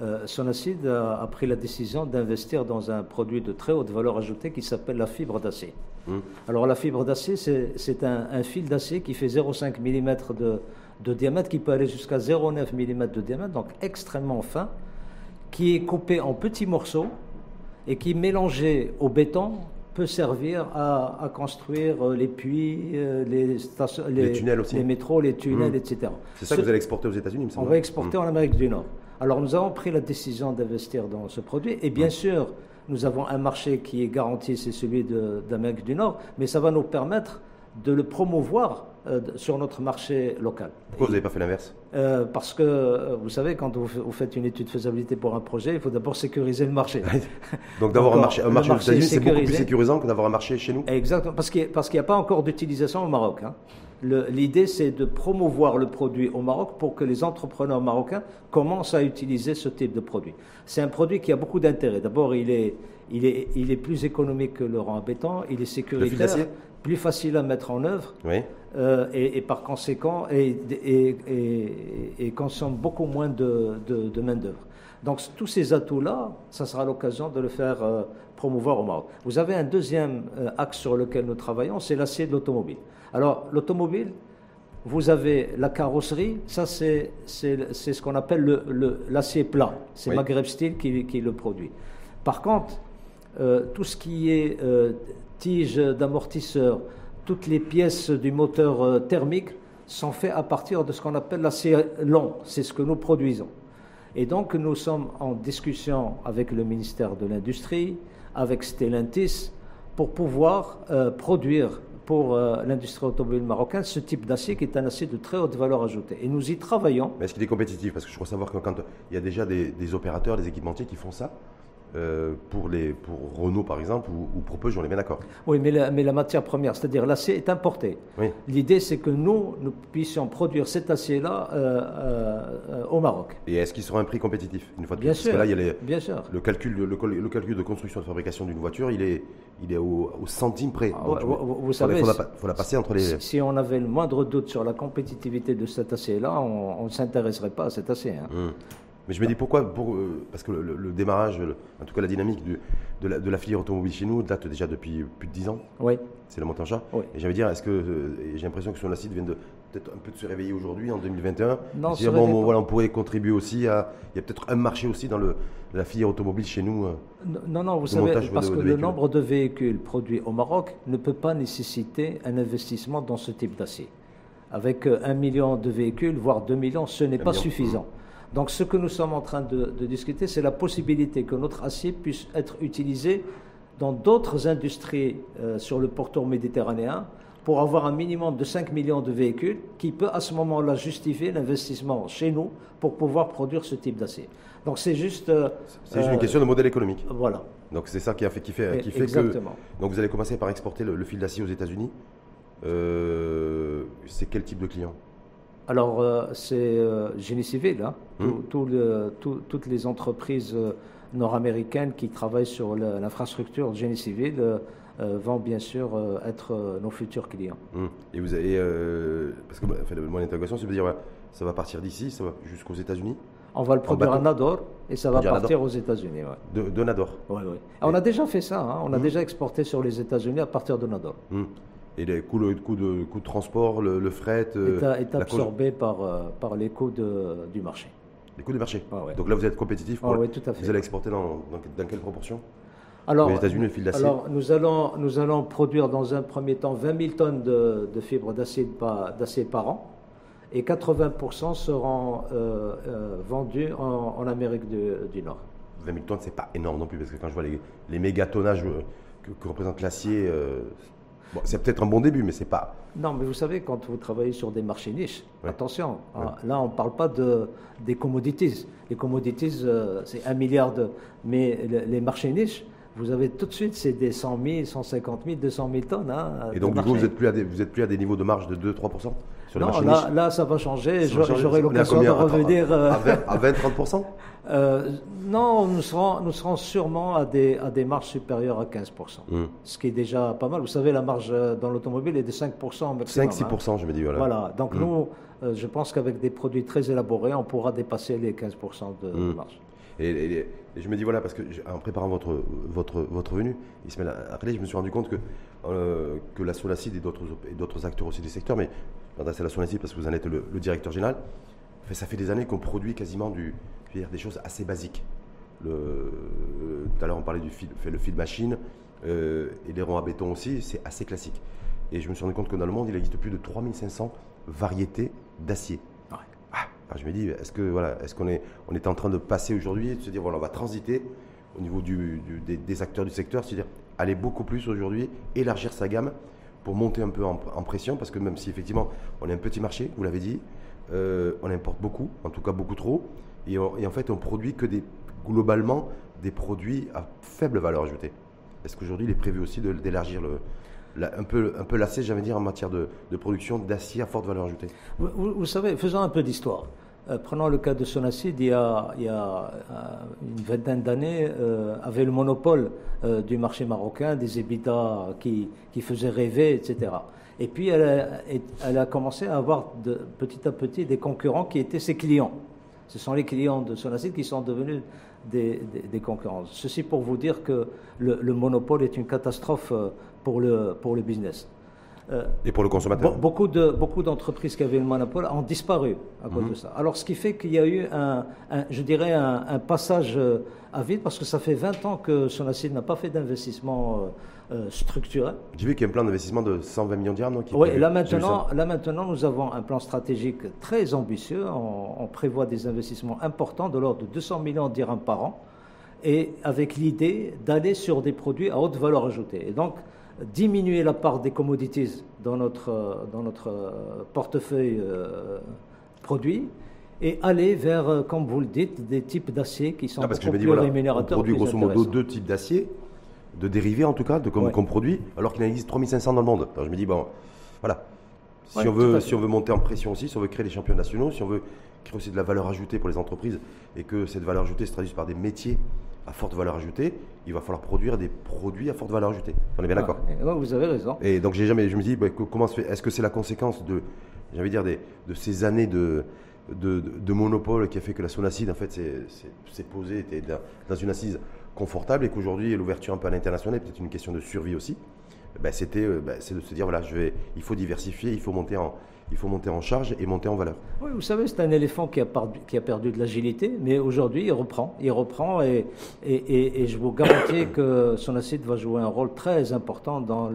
Euh, Sonacide a, pris la décision d'investir dans un produit de très haute valeur ajoutée qui s'appelle la fibre d'acier. Hum. Alors la fibre d'acier, c'est un, fil d'acier qui fait 0,5 mm de, diamètre, qui peut aller jusqu'à 0,9 mm de diamètre, donc extrêmement fin, qui est coupé en petits morceaux et qui, mélangé au béton, peut servir à, construire euh, les puits, euh, les, stations, les, tunnels aussi. les métros, les tunnels, hum. etc. C'est ça que vous allez exporter aux États-Unis, me semble. On va exporter hum. en Amérique du Nord. Alors nous avons pris la décision d'investir dans ce produit et bien sûr, nous avons un marché qui est garanti, c'est celui d'Amérique du Nord, mais ça va nous permettre de le promouvoir euh, sur notre marché local. Pourquoi vous n'avez pas fait l'inverse? Euh, Parce que, euh, vous savez, quand vous, faites une étude de faisabilité pour un projet, il faut d'abord sécuriser le marché. Donc d'avoir un marché, un marché, aux États-Unis, c'est beaucoup plus sécurisant que d'avoir un marché chez nous? Exactement, parce qu'il n'y a, pas encore d'utilisation au Maroc. Hein. L'idée, c'est de promouvoir le produit au Maroc pour que les entrepreneurs marocains commencent à utiliser ce type de produit. C'est un produit qui a beaucoup d'intérêt. D'abord, il est, il, est, il est plus économique que le rang béton, il est sécuritaire, plus facile à mettre en œuvre, euh, et, par conséquent, et, et, consomme beaucoup moins de, de, main-d'œuvre. Donc, tous ces atouts-là, ça sera l'occasion de le faire euh, promouvoir au Maroc. Vous avez un deuxième euh, axe sur lequel nous travaillons, c'est l'acier de l'automobile. Alors, l'automobile, vous avez la carrosserie, ça c'est ce qu'on appelle l'acier le, plat. C'est Maghreb Steel qui, qui, le produit. Par contre, euh, tout ce qui est euh, tige d'amortisseur, toutes les pièces du moteur euh, thermique sont faites à partir de ce qu'on appelle l'acier long. C'est ce que nous produisons. Et donc nous sommes en discussion avec le ministère de l'Industrie, avec Stellantis, pour pouvoir produire pour euh, l'industrie automobile marocaine ce type d'acier qui est un acier de très haute valeur ajoutée. Et nous y travaillons. Mais est-ce qu'il est compétitif? Parce que je crois savoir que quand il y a déjà des opérateurs, des équipementiers qui font ça, euh, pour, les, pour Renault par exemple ou, pour Peugeot, on est bien d'accord. Oui, mais la, mais la matière première, c'est-à-dire l'acier est importé. L'idée c'est que nous, nous puissions produire cet acier-là euh, euh, au Maroc. Et est-ce qu'il sera un prix compétitif une fois de bien plus? Sûr, Parce que là, il y a bien sûr. Le calcul, le, le, calcul de construction et de fabrication d'une voiture, il est, il est au, centime près. Ah, vous, savez, il faut, la, passer entre les. Si, on avait le moindre doute sur la compétitivité de cet acier-là, on ne s'intéresserait pas à cet acier. Hein. Hum. Mais je me dis pourquoi pour, euh, Parce que le, démarrage, en tout cas la dynamique de, la, filière automobile chez nous date déjà depuis plus de 10 ans. Oui. C'est la montée en. Oui. Et j'allais dire, est-ce que euh, j'ai l'impression que son acide vient de peut-être un peu de se réveiller aujourd'hui en 2021 Non, c'est bon, voilà, on pourrait contribuer aussi à. Il y a peut-être un marché aussi dans le, la filière automobile chez nous. Euh, non, non, vous savez, parce que le nombre de véhicules produits au Maroc ne peut pas nécessiter un investissement dans ce type d'acier. Avec un million de véhicules, voire deux millions, ce n'est pas suffisant. Donc ce que nous sommes en train de, discuter, c'est la possibilité que notre acier puisse être utilisé dans d'autres industries euh, sur le pourtour méditerranéen pour avoir un minimum de 5 millions de véhicules qui peut à ce moment-là justifier l'investissement chez nous pour pouvoir produire ce type d'acier. Donc c'est juste... Euh, c'est une question de modèle économique. Voilà. Donc c'est ça qui, a fait, qui fait, qui fait Exactement. que... Donc vous allez commencer par exporter le, fil d'acier aux États-Unis. Euh, c'est quel type de client? Alors, euh, c'est euh, génie civil. Hein. Hmm. toutes les entreprises euh, nord-américaines qui travaillent sur l'infrastructure génie civil vont bien sûr être nos futurs clients. Hmm. Et vous avez, parce que enfin, mon interrogation, c'est de dire, ça va partir d'ici, ça va jusqu'aux États-Unis? On va le produire à Nador et ça va partir aux États-Unis. De, Nador Oui, oui. On a déjà fait ça, hein. on a hmm. déjà exporté sur les États-Unis à partir de Nador. Et les coûts, le coût de, coût de transport, le, fret euh, est, absorbé par, euh, par les coûts de, du marché. Les coûts du marché Donc là, vous êtes compétitif pour, Oui, tout à fait. Vous allez exporter dans, dans, quelle proportion? Alors, les États-Unis, le fil d'acier Alors, nous allons, nous allons produire dans un premier temps 20 000 tonnes de, de fibres d'acier par an et 80% seront euh, vendus en, Amérique du, Nord. 20 000 tonnes, c'est pas énorme non plus, parce que quand je vois les, les méga tonnages que, représente l'acier, c'est peut-être un bon début, mais c'est pas. Non, mais vous savez, quand vous travaillez sur des marchés niches, attention, hein, là, on ne parle pas de, des commodities. Les commodities, euh, c'est un milliard de. Mais les marchés niches, vous avez tout de suite, c'est des 100 000, 150 000, 200 000 tonnes. Hein, Et donc, du coup, vous n'êtes plus, à des, vous êtes plus à des niveaux de marge de 2-3% sur non, là, là, ça va changer. J'aurai l'occasion de revenir. À 20-30% *laughs* euh, Non, nous serons, nous serons sûrement à des, à des marges supérieures à 15%. Hmm. Ce qui est déjà pas mal. Vous savez, la marge euh, dans l'automobile est de 5% maximum. 5-6%, hein. je me dis. Voilà. voilà. Donc, hmm. nous, euh, je pense qu'avec des produits très élaborés, on pourra dépasser les 15% de hmm. marge. Et, je me dis, voilà, parce que en préparant votre, votre, votre venue, Ismaël après, je me suis rendu compte que, euh, que la Solacide et d'autres acteurs aussi des secteurs, mais c'est la Solacide parce que vous en êtes le, directeur général, ça fait des années qu'on produit quasiment du, dire, des choses assez basiques. Le, tout à l'heure, on parlait du fil, fait le fil machine euh, et les ronds à béton aussi, c'est assez classique. Et je me suis rendu compte que dans le monde, il existe plus de 3500 variétés d'acier je me dis, est-ce que voilà, est-ce qu'on est, on est en train de passer aujourd'hui, de se dire voilà, on va transiter au niveau du, des, acteurs du secteur, c'est-à-dire aller beaucoup plus aujourd'hui, élargir sa gamme pour monter un peu en, pression, parce que même si effectivement on est un petit marché, vous l'avez dit, euh, on importe beaucoup, en tout cas beaucoup trop, et, en fait on produit que des globalement des produits à faible valeur ajoutée. Est-ce qu'aujourd'hui il est prévu aussi d'élargir le, un peu, un peu lassé, j'allais dire, en matière de, production d'acier à forte valeur ajoutée? Vous, savez, faisons un peu d'histoire. Euh, prenons le cas de Sonacide, il y a, euh, une vingtaine d'années, euh, avait le monopole du marché marocain, des EBITDA qui, qui faisaient rêver, etc. Et puis elle a, commencé à avoir petit à petit des concurrents qui étaient ses clients. Ce sont les clients de Sonacide qui sont devenus des, des, concurrents. Ceci pour vous dire que le, le monopole est une catastrophe pour le, pour le business. Euh, et pour le consommateur Beaucoup de beaucoup d'entreprises qui avaient le monopole ont disparu à cause mhm. de ça. Alors, ce qui fait qu'il y a eu, un, je dirais, un, passage euh, à vide, parce que ça fait 20 ans que Sonacid n'a pas fait d'investissement euh, structurel. J'ai vu qu'il y a un plan d'investissement de 120 millions de dirhams. Oui, là maintenant, là maintenant, nous avons un plan stratégique très ambitieux. On, on prévoit des investissements importants de l'ordre de 200 millions de dirhams par an, et avec l'idée d'aller sur des produits à haute valeur ajoutée. Et donc, diminuer la part des commodities dans notre, dans notre euh, portefeuille euh, produit et aller vers, euh, comme vous le dites, des types d'acier qui sont beaucoup plus rémunérateurs. On produit grosso modo deux types d'acier, de dérivés en tout cas, de, comme, produit, alors qu'il en existe 3500 dans le monde. je me dis, bon, voilà. Si, on veut, si on veut monter en pression aussi, si on veut créer des champions nationaux, si on veut créer aussi de la valeur ajoutée pour les entreprises et que cette valeur ajoutée se traduise par des métiers à forte valeur ajoutée, il va falloir produire des produits à forte valeur ajoutée. On est bien d'accord Vous avez raison. Et donc j'ai jamais, je me dis, bah, comment se fait Est-ce que c'est la conséquence de, dire, des, de ces années de, de, monopole qui a fait que la sonacide en fait s'est posée, était dans une assise confortable et qu'aujourd'hui l'ouverture un peu à l'international est peut-être une question de survie aussi. Ben, c'était, euh, ben, c'est de se dire voilà, je vais, il faut diversifier, il faut monter en, il faut monter en charge et monter en valeur. Oui, vous savez, c'est un éléphant qui a, perdu, qui a perdu de l'agilité, mais aujourd'hui, il reprend. Il reprend et, et, et, je vous garantis que son acide va jouer un rôle très important dans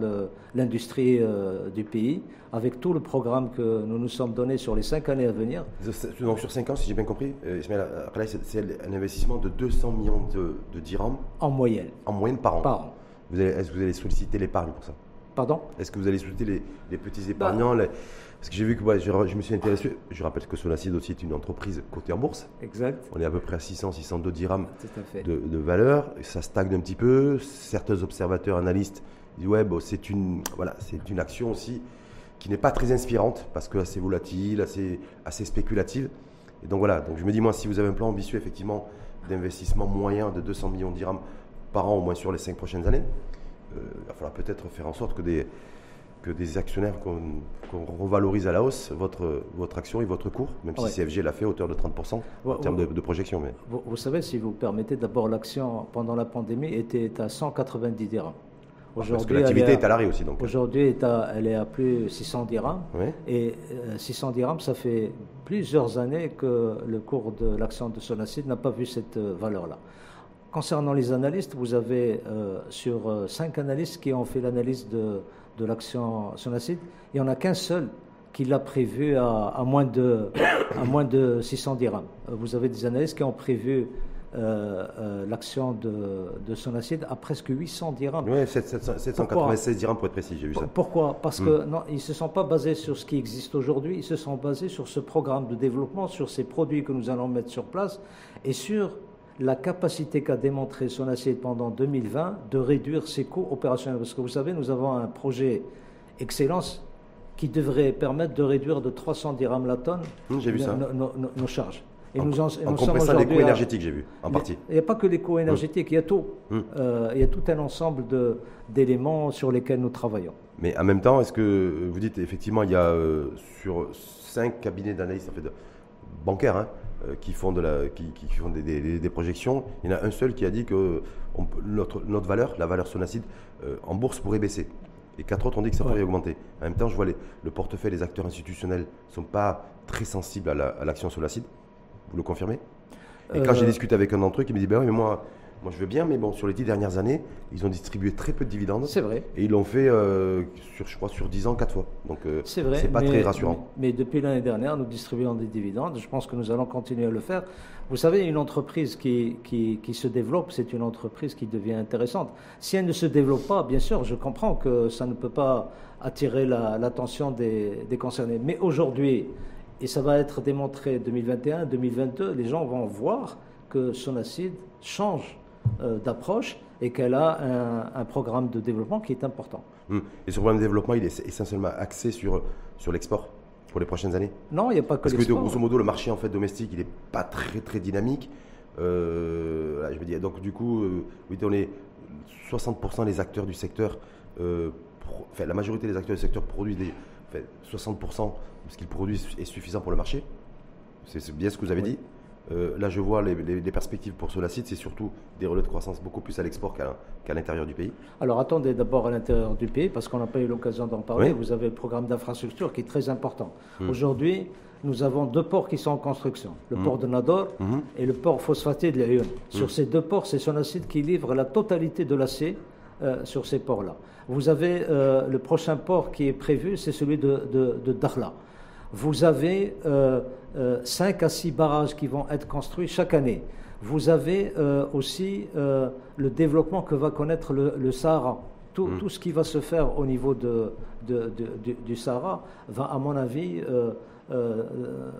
l'industrie euh, du pays, avec tout le programme que nous nous sommes donné sur les cinq années à venir. Donc sur cinq ans, si j'ai bien compris, euh, c'est un investissement de 200 millions de, de dirhams En moyenne. En moyenne par an. Par an. Est-ce que vous allez solliciter l'épargne pour ça? Pardon? Est-ce que vous allez solliciter les, petits bah, épargnants parce que j'ai vu que je, me suis intéressé. Je rappelle que Solacid aussi est une entreprise cotée en bourse. Exact. On est à peu près à 600, 602 dirhams de, de, valeur. Ça stagne un petit peu. Certains observateurs, analystes disent ouais, c'est une, voilà, c'est une action aussi qui n'est pas très inspirante parce que assez volatile, assez, assez spéculative. Et donc voilà. Donc je me dis moi, si vous avez un plan ambitieux effectivement d'investissement moyen de 200 millions de dirhams par an au moins sur les 5 prochaines années, euh, il va falloir peut-être faire en sorte que des que des actionnaires qu'on revalorise à la hausse votre, votre action et votre cours, même si CFG l'a fait à hauteur de 30% en termes de, projection. Mais... Vous, savez, si vous permettez, d'abord l'action pendant la pandémie était à 190 dirhams. Parce que l'activité est, à l'arrêt aussi. Aujourd'hui, elle est à plus 600 dirhams. Et 600 euh, dirhams, ça fait plusieurs années que le cours de l'action de Sonacid n'a pas vu cette euh, valeur-là. Concernant les analystes, vous avez euh, sur cinq analystes qui ont fait l'analyse de de l'action Sonacide, il n'y en a qu'un seul qui l'a prévu à, moins de, à moins de *coughs* 600 dirhams. Euh, vous avez des analystes qui ont prévu euh, euh, l'action de, de Sonacide à presque 800 dirhams. Oui, 796 dirhams pour être précis, j'ai vu ça. Pourquoi? Parce qu'ils que hmm. non, ils ne se sont pas basés sur ce qui existe aujourd'hui, ils se sont basés sur ce programme de développement, sur ces produits que nous allons mettre sur place et sur la capacité qu'a démontré son assiette pendant 2020 de réduire ses coûts opérationnels. Parce que vous savez, nous avons un projet Excellence qui devrait permettre de réduire de 300 dirhams la tonne ça. nos, nos- nos- nos charges. Et En, nous en, en nous sommes compressant les coûts énergétiques, j'ai vu, en partie. Il n'y a pas que les coûts énergétiques, il y a tout. Euh, il y a tout un ensemble d'éléments sur lesquels nous travaillons. Mais en même temps, est-ce que vous dites effectivement, il y a euh, sur cinq cabinets d'analyse en fait, de- bancaires hein, qui font, de la, qui, qui font des, des- des projections, il y en a un seul qui a dit que on notre, notre valeur, la valeur Sonacide, euh, en bourse pourrait baisser. Et quatre autres ont dit que ça Ouais. pourrait augmenter. En même temps, je vois les- le portefeuille des acteurs institutionnels ne sont pas très sensibles à la- l'action Sonacide. Vous le confirmez? Et quand Euh, j'ai discuté avec un d'entre eux qui me dit, ben oui, mais moi, moi je veux bien, mais bon, sur les dix dernières années, ils ont distribué très peu de dividendes. C'est vrai. Et ils l'ont fait, euh, sur, je crois, sur 10 ans, 4 fois. Donc, euh, C'est vrai. c'est pas mais- très rassurant. Mais, mais depuis l'année dernière, nous distribuons des dividendes. Je pense que nous allons continuer à le faire. Vous savez, une entreprise qui, qui, qui se développe, c'est une entreprise qui devient intéressante. Si elle ne se développe pas, bien sûr, je comprends que ça ne peut pas attirer la- l'attention des, des concernés. Mais aujourd'hui, et ça va être démontré 2021, 2022, les gens vont voir que Sonacide change euh, d'approche et qu'elle a un, un programme de développement qui est important. Hum. Et ce problème de développement, il est essentiellement axé sur, sur l'export pour les prochaines années? Non, il n'y a pas que Parce que grosso modo, le marché en fait domestique, il n'est pas très très dynamique. Euh, là, je veux dire, donc du coup, euh, oui, on est 60% des acteurs du secteur, euh, pro- enfin, la majorité des acteurs du secteur produisent des, enfin, 60% de ce qu'ils produisent est suffisant pour le marché. C'est c'est bien ce que vous avez Oui. dit. Euh, là, je vois les, les- les perspectives pour cela site, c'est surtout des relais de croissance beaucoup plus à l'export qu'à l'intérieur du pays. Alors attendez d'abord à l'intérieur du pays, parce qu'on n'a pas eu l'occasion d'en parler. Oui. Vous avez le programme d'infrastructure qui est très important. Hmm. Aujourd'hui, nous avons deux ports qui sont en construction. Le Hmm. port de Nador Mhm. et le port phosphaté de Lyon. Hmm. Sur ces deux ports, c'est Sonacide qui livre la totalité de l'acier euh, sur ces ports-là. Vous avez euh, le prochain port qui est prévu, c'est celui de, de, de Dakhla. Vous avez euh, 5 à 6 barrages qui vont être construits chaque année. Vous avez euh, aussi euh, le développement que va connaître le, le Sahara. Tout, Mm. tout ce qui va se faire au niveau de, de- de- du, Sahara va, à mon avis, euh, euh, euh,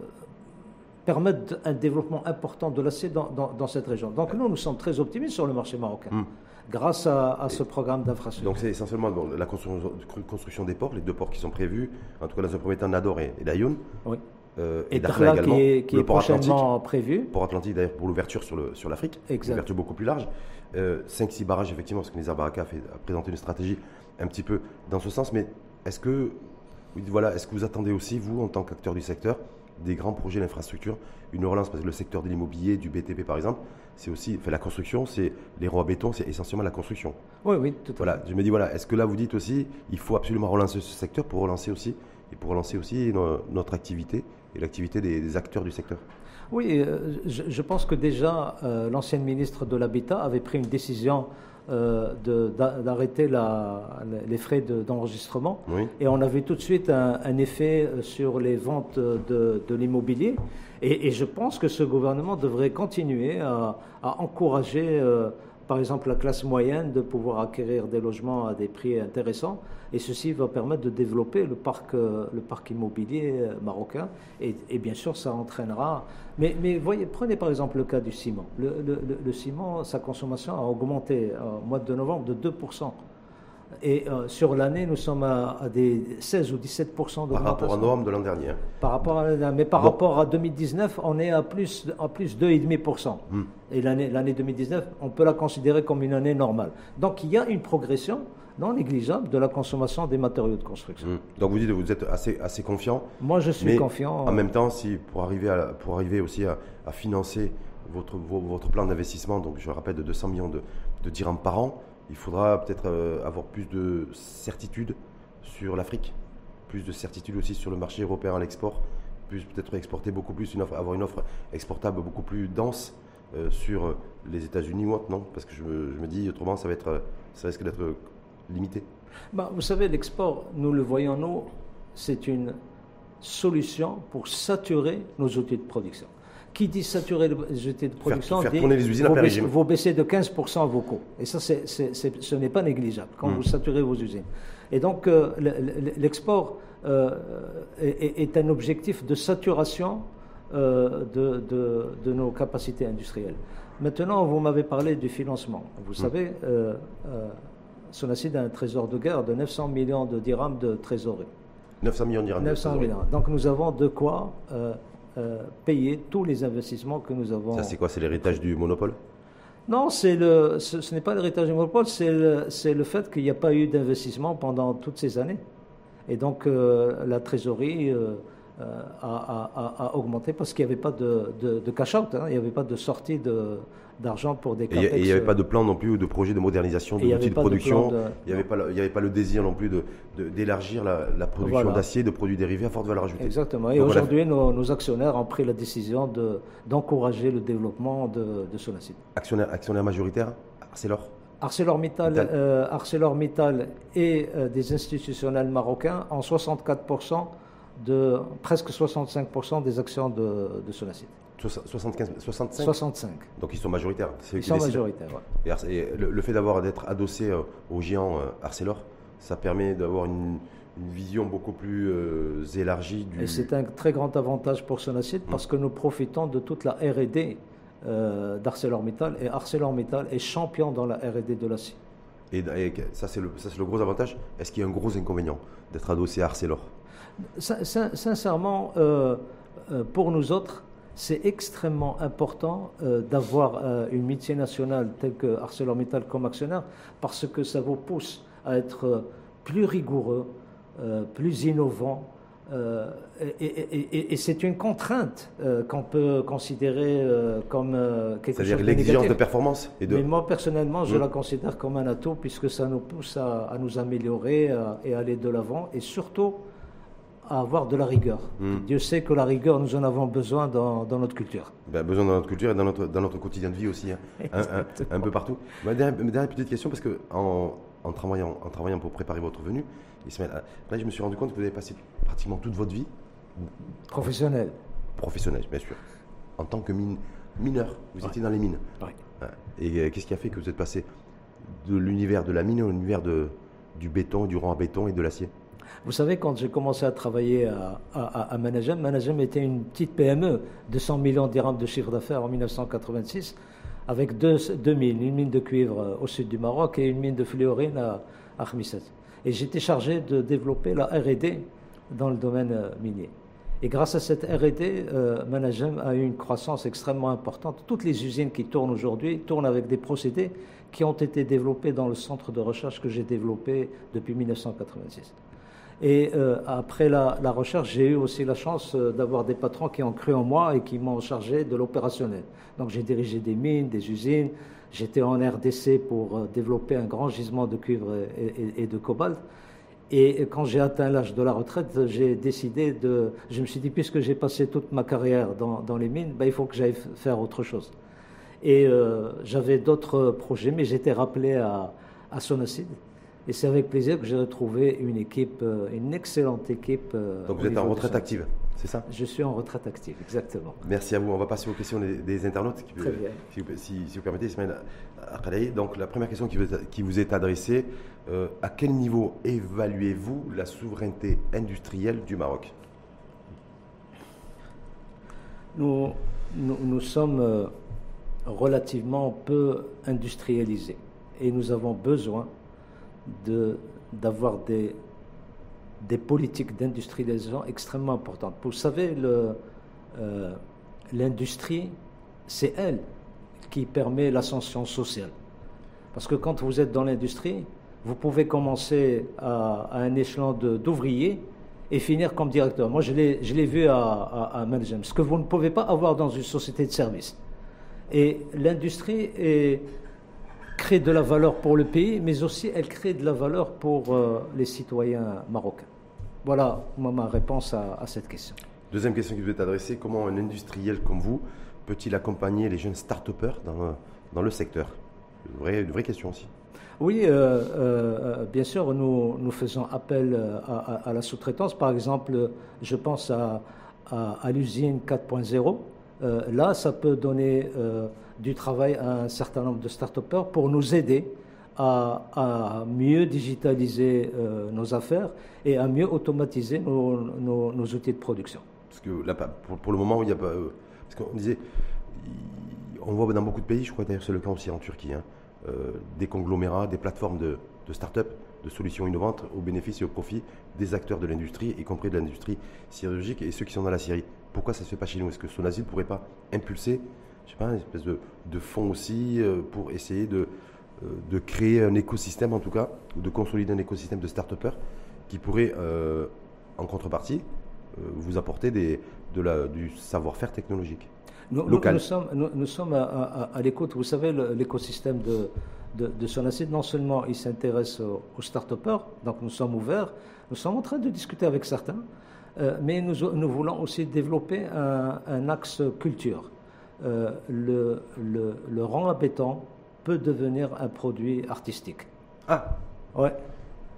permettre un développement important de l'acier dans, dans- dans cette région. Donc nous, nous sommes très optimistes sur le marché marocain, Mm. Grâce à, à ce programme d'infrastructure. Donc c'est essentiellement bon, la construction, construction des ports, les deux ports qui sont prévus, en tout cas dans un premier temps Nador et, et Dayoun. Oui. Euh, Et Dakhla Dakhla qui est, qui le est port Atlantique. prochainement prévu. Port Atlantique d'ailleurs pour l'ouverture sur, le, sur l'Afrique, une ouverture beaucoup plus large. 5-6 barrages effectivement, parce que Nizar Baraka a, fait- a présenté une stratégie un petit peu dans ce sens, mais est-ce que, voilà, est-ce que vous attendez aussi, vous, en tant qu'acteur du secteur, des grands projets d'infrastructure, une relance, parce que le secteur de l'immobilier, du BTP par exemple, c'est aussi, enfin, la construction, c'est les roues à béton, c'est essentiellement la construction. Oui, oui, tout à Voilà, je me dis, voilà, est-ce que là vous dites aussi, il faut absolument relancer ce secteur pour relancer aussi, et pour relancer aussi no- notre activité et l'activité des, des acteurs du secteur? Oui, euh, je, je pense que déjà, euh, l'ancienne ministre de l'Habitat avait pris une décision euh, d'arrêter les frais de- d'enregistrement. Oui. Et on a vu tout de suite un, un effet sur les ventes de, de l'immobilier. Et, je pense que ce gouvernement devrait continuer à, encourager, euh, par exemple, la classe moyenne de pouvoir acquérir des logements à des prix intéressants. Et ceci va permettre de développer le parc, euh, immobilier euh, marocain. Et, bien sûr, ça entraînera. Mais, voyez, prenez par exemple le cas du ciment. Le, ciment, sa consommation a augmenté au mois de novembre de 2%. Et euh, sur l'année, nous sommes à, à des 16 ou 17 Par rapport à d'augmentation. novembre de l'an dernier. hein. Par rapport à, mais par Bon. rapport à 2019, on est à plus, à plus 2,5%. Hmm. Et l'année, l'année 2019, on peut la considérer comme une année normale. Donc il y a une progression non négligeable de la consommation des matériaux de construction. Hmm. Donc vous dites que vous êtes assez, assez confiant. Moi, je suis mais confiant. En même temps, si pour arriver, à, pour arriver aussi à, à financer votre, vo- votre plan d'investissement, donc je rappelle de 200 millions de, de dirhams par an, il faudra peut-être euh, avoir plus de certitude sur l'Afrique, plus de certitude aussi sur le marché européen à l'export, plus peut-être exporter beaucoup plus, une avoir une offre exportable beaucoup plus dense euh, sur euh, les États-Unis ou autre, non? Parce que je me, dis autrement, ça va être, ça risque d'être limité. Ben, vous savez, l'export, nous le voyons, nous, c'est une solution pour saturer nos outils de production. Qui dit saturer les outils de production faire dit tourner les usines à vous baissez, régime. vous baissez de 15% vos coûts. Et ça, ce n'est pas négligeable quand Mm. vous saturez vos usines. Et donc, euh, le- le- l'export euh, est, un objectif de saturation de, de, de, nos capacités industrielles. Maintenant, vous m'avez parlé du financement. Vous mm. savez, euh, Sonacid a un trésor de guerre de 900 millions de dirhams de trésorerie. 900 millions de dirhams 900 millions. Donc nous avons de quoi payer tous les investissements que nous avons. Ça, c'est quoi C'est l'héritage du monopole? Non, le, ce, n'est pas l'héritage du monopole, c'est le, le, fait qu'il n'y a pas eu d'investissement pendant toutes ces années. Et donc euh, la trésorerie euh, euh, a, augmenté parce qu'il n'y avait pas de, de, cash-out, hein. il n'y avait pas de sortie d'argent pour des capex. Et il n'y avait pas de plan non plus ou de projet de modernisation de l'outil de production. il n'y avait, pas, avait pas le désir non plus d'élargir la, la, production d'acier, de produits dérivés à forte valeur ajoutée. Exactement. Et aujourd'hui, nos, actionnaires ont pris la décision d'encourager le développement de, de Sonacid. Actionnaire, actionnaire majoritaire Arcelor ArcelorMittal, euh, ArcelorMittal et euh, des institutionnels marocains en 64% de presque 65% des actions de, de Sonacid. 75, 65 65. Donc ils sont majoritaires. Ils sont majoritaires, Et, le, fait d'avoir d'être adossé euh, au géant Arcelor, ça permet d'avoir une, vision beaucoup plus élargie. Du... Et c'est un très grand avantage pour Sonacid mmh. parce que nous profitons de toute la R&D euh, d'ArcelorMittal et ArcelorMittal est champion dans la R&D de l'acier. Et, ça, c'est le, le, gros avantage. Est-ce qu'il y a un gros inconvénient d'être adossé à Arcelor? Sincèrement, euh, euh, pour nous autres, c'est extrêmement important d'avoir une multinationale telle que ArcelorMittal comme actionnaire parce que ça vous pousse à être plus rigoureux, plus innovant, euh, et, c'est une contrainte euh, qu'on peut considérer euh, comme quelque chose de C'est-à-dire l'exigence de performance et de... Mais moi, personnellement, je mmh. la considère comme un atout puisque ça nous pousse à, nous améliorer et à aller de l'avant et surtout à avoir de la rigueur. Mmh. Dieu sait que la rigueur, nous en avons besoin dans, notre culture. Ben, besoin dans notre culture et dans notre, dans notre quotidien de vie aussi, hein. *laughs* un, peu partout. Ma dernière, dernière, petite question, parce que en, en, travaillant, en travaillant pour préparer votre venue, Là, je me suis rendu compte que vous avez passé pratiquement toute votre vie. Professionnelle. Professionnelle, bien sûr. En tant que mineur, vous étiez dans les mines. Et euh, qu'est-ce qui a fait que vous êtes passé de l'univers de la mine à l'univers du béton, du rang à béton et de l'acier? Vous savez, quand j'ai commencé à travailler à, Managem, Managem était une petite PME de 100 millions dirhams de chiffre d'affaires en 1986, avec deux, mines, une mine de cuivre euh, au sud du Maroc et une mine de fluorine à, à et j'étais chargé de développer la RD dans le domaine euh, minier. Et grâce à cette RD, euh, Managem a eu une croissance extrêmement importante. Toutes les usines qui tournent aujourd'hui tournent avec des procédés qui ont été développés dans le centre de recherche que j'ai développé depuis 1986. Et euh, après la, recherche, j'ai eu aussi la chance d'avoir des patrons qui ont cru en moi et qui m'ont chargé de l'opérationnel. Donc j'ai dirigé des mines, des usines, J'étais en RDC pour euh, développer un grand gisement de cuivre et, de cobalt. Et quand j'ai atteint l'âge de la retraite, j'ai décidé de. Je me suis dit, puisque j'ai passé toute ma carrière dans, les mines, ben, il faut que j'aille faire autre chose. Et euh, j'avais d'autres projets, mais j'étais rappelé à, à Sonacid. Et c'est avec plaisir que j'ai retrouvé une équipe, euh, une excellente équipe. Donc vous êtes en retraite active c'est ça? Je suis en retraite active, exactement. Merci à vous. On va passer aux questions des, internautes. Très bien. Si, vous permettez, Ismaël Donc, la première question qui vous, est adressée euh, à quel niveau évaluez-vous la souveraineté industrielle du Maroc? Nous, nous, sommes euh, relativement peu industrialisés et nous avons besoin d'avoir des des politiques d'industrialisation extrêmement importantes. Vous savez, euh, l'industrie, c'est elle qui permet l'ascension sociale. Parce que quand vous êtes dans l'industrie, vous pouvez commencer à, un échelon d'ouvrier et finir comme directeur. Moi, je l'ai vu à, à, à ce que vous ne pouvez pas avoir dans une société de service. Et l'industrie crée de la valeur pour le pays, mais aussi elle crée de la valeur pour euh, les citoyens marocains. Voilà ma réponse à, cette question. Deuxième question qui vous est adressée, comment un industriel comme vous peut-il accompagner les jeunes start-upers dans, dans le secteur? Une vraie, une vraie question aussi. Oui, euh, euh, euh, bien sûr, nous, nous faisons appel à, la sous-traitance. Par exemple, je pense à, à, l'usine 4.0. là, ça peut donner du travail à un certain nombre de start-upers pour nous aider à, mieux digitaliser euh, nos affaires et à mieux automatiser nos, outils de production. Parce que là, pour, le moment, il n'y a. Euh, parce qu'on disait, on voit dans beaucoup de pays, je crois d'ailleurs c'est le cas aussi en Turquie, hein, euh, des conglomérats, des plateformes de, de start-up, de solutions innovantes au bénéfice et au profit des acteurs de l'industrie, y compris de l'industrie sidérurgique et ceux qui sont dans la Syrie. Pourquoi ça ne se fait pas chez nous? Est-ce que Sonazil ne pourrait pas impulser, je sais pas, une espèce de, de fonds aussi euh, pour essayer de, euh, de créer un écosystème en tout cas, ou de consolider un écosystème de start-upers qui pourrait, euh, en contrepartie, vous apporter des, de la, du savoir-faire technologique nous, local. Nous, sommes, nous, sommes à, à, l'écoute. Vous savez, l'écosystème de, de, de Sonacid, non seulement il s'intéresse aux, aux start-upers, donc nous sommes ouverts, nous sommes en train de discuter avec certains, euh, mais nous, nous, voulons aussi développer un, axe culture. Euh, le, le, le, rang à béton peut devenir un produit artistique. Ah Ouais.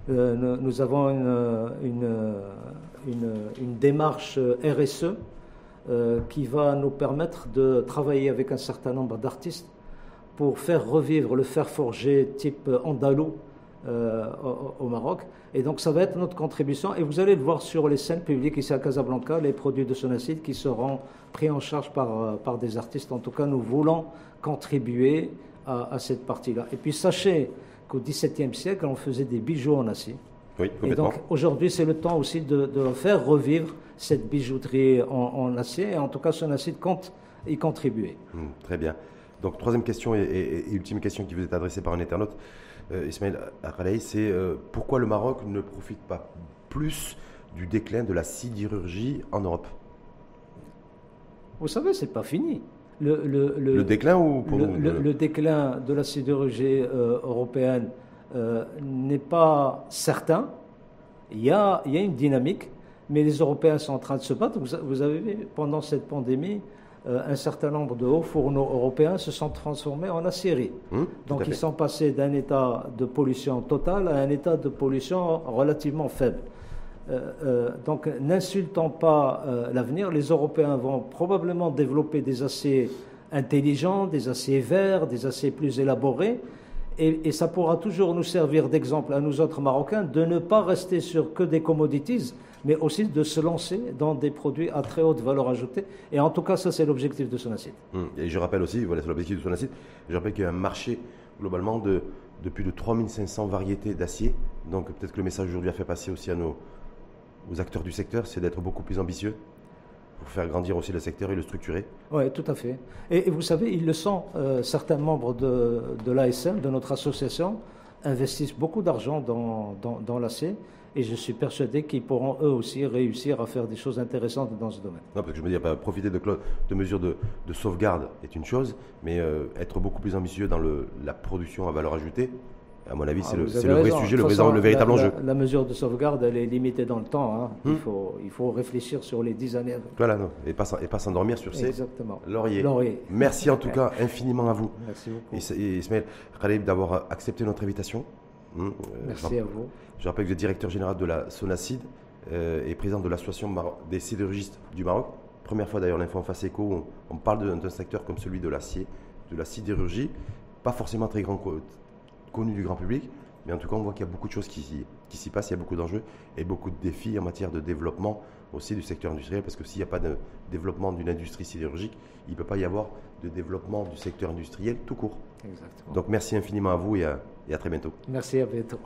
Euh, nous, avons une, une, une, une démarche RSE qui va nous permettre de travailler avec un certain nombre d'artistes pour faire revivre le fer forgé type andalou euh, au, Maroc. Et donc ça va être notre contribution. Et vous allez le voir sur les scènes publiques ici à Casablanca, les produits de Sonacide qui seront pris en charge par, euh, par des artistes. En tout cas, nous voulons contribuer à, cette partie-là. Et puis sachez qu'au XVIIe siècle, on faisait des bijoux en acier. Oui, et donc aujourd'hui, c'est le temps aussi de, faire revivre cette bijouterie en, acier. Et en tout cas, Sonacide compte y contribuer. Hum, très bien. Donc troisième question et, et, ultime question qui vous est adressée par un internaute Ismaël Akhalei, c'est euh, pourquoi le Maroc ne profite pas plus du déclin de la sidérurgie en Europe? Vous savez, c'est pas fini. Le, le, déclin ou pour le, déclin de la sidérurgie euh, européenne n'est pas certain. Il y, a, il y, a, une dynamique, mais les Européens sont en train de se battre. Vous, vous avez vu, pendant cette pandémie, euh, un certain nombre de hauts fourneaux européens se sont transformés en aciéries. Mmh, Donc ils sont passés d'un état de pollution totale à un état de pollution relativement faible. Euh, euh, donc n'insultons pas l'avenir. Les Européens vont probablement développer des aciers intelligents, des aciers verts, des aciers plus élaborés. Et, et ça pourra toujours nous servir d'exemple à nous autres Marocains de ne pas rester sur que des commodities, mais aussi de se lancer dans des produits à très haute valeur ajoutée. Et en tout cas, ça, c'est l'objectif de Sonacide. Hum. Et je rappelle aussi, voilà, c'est l'objectif de Sonacide, je rappelle qu'il y a un marché globalement de, de plus de 3500 variétés d'acier. Donc peut-être que le message aujourd'hui a fait passer aussi à nos aux acteurs du secteur, c'est d'être beaucoup plus ambitieux pour faire grandir aussi le secteur et le structurer. Oui, tout à fait. Et, vous savez, ils le sont. Euh, certains membres de, de l'ASM, de notre association, investissent beaucoup d'argent dans, dans, dans l'acier. Et je suis persuadé qu'ils pourront eux aussi réussir à faire des choses intéressantes dans ce domaine. Non, parce que je me dis, profiter de, de mesures de, de, sauvegarde est une chose, mais euh, être beaucoup plus ambitieux dans le, la production à valeur ajoutée, à mon avis, ah, c'est le, vrai sujet, le, le, véritable enjeu. La, mesure de sauvegarde, elle est limitée dans le temps. Hein. Il, hmm. faut, il faut réfléchir sur les 10 années. Voilà, non, et pas, et pas s'endormir sur ces Exactement. lauriers. Merci en tout *laughs* cas infiniment à vous. Merci beaucoup. Ismaël Khalib d'avoir accepté notre invitation. Hmm, euh, Merci à vous. Je rappelle que êtes directeur général de la Sonacide euh, et président de l'association des sidérurgistes du Maroc. Première fois d'ailleurs l'info en face éco, on, on parle d'un secteur comme celui de l'acier, de la sidérurgie, pas forcément très grand, connu du grand public, mais en tout cas on voit qu'il y a beaucoup de choses qui, qui s'y passent, il y a beaucoup d'enjeux et beaucoup de défis en matière de développement aussi du secteur industriel, parce que s'il n'y a pas de développement d'une industrie sidérurgique, il ne peut pas y avoir de développement du secteur industriel tout court. Exactement. Donc merci infiniment à vous et à, et à très bientôt. Merci, à bientôt.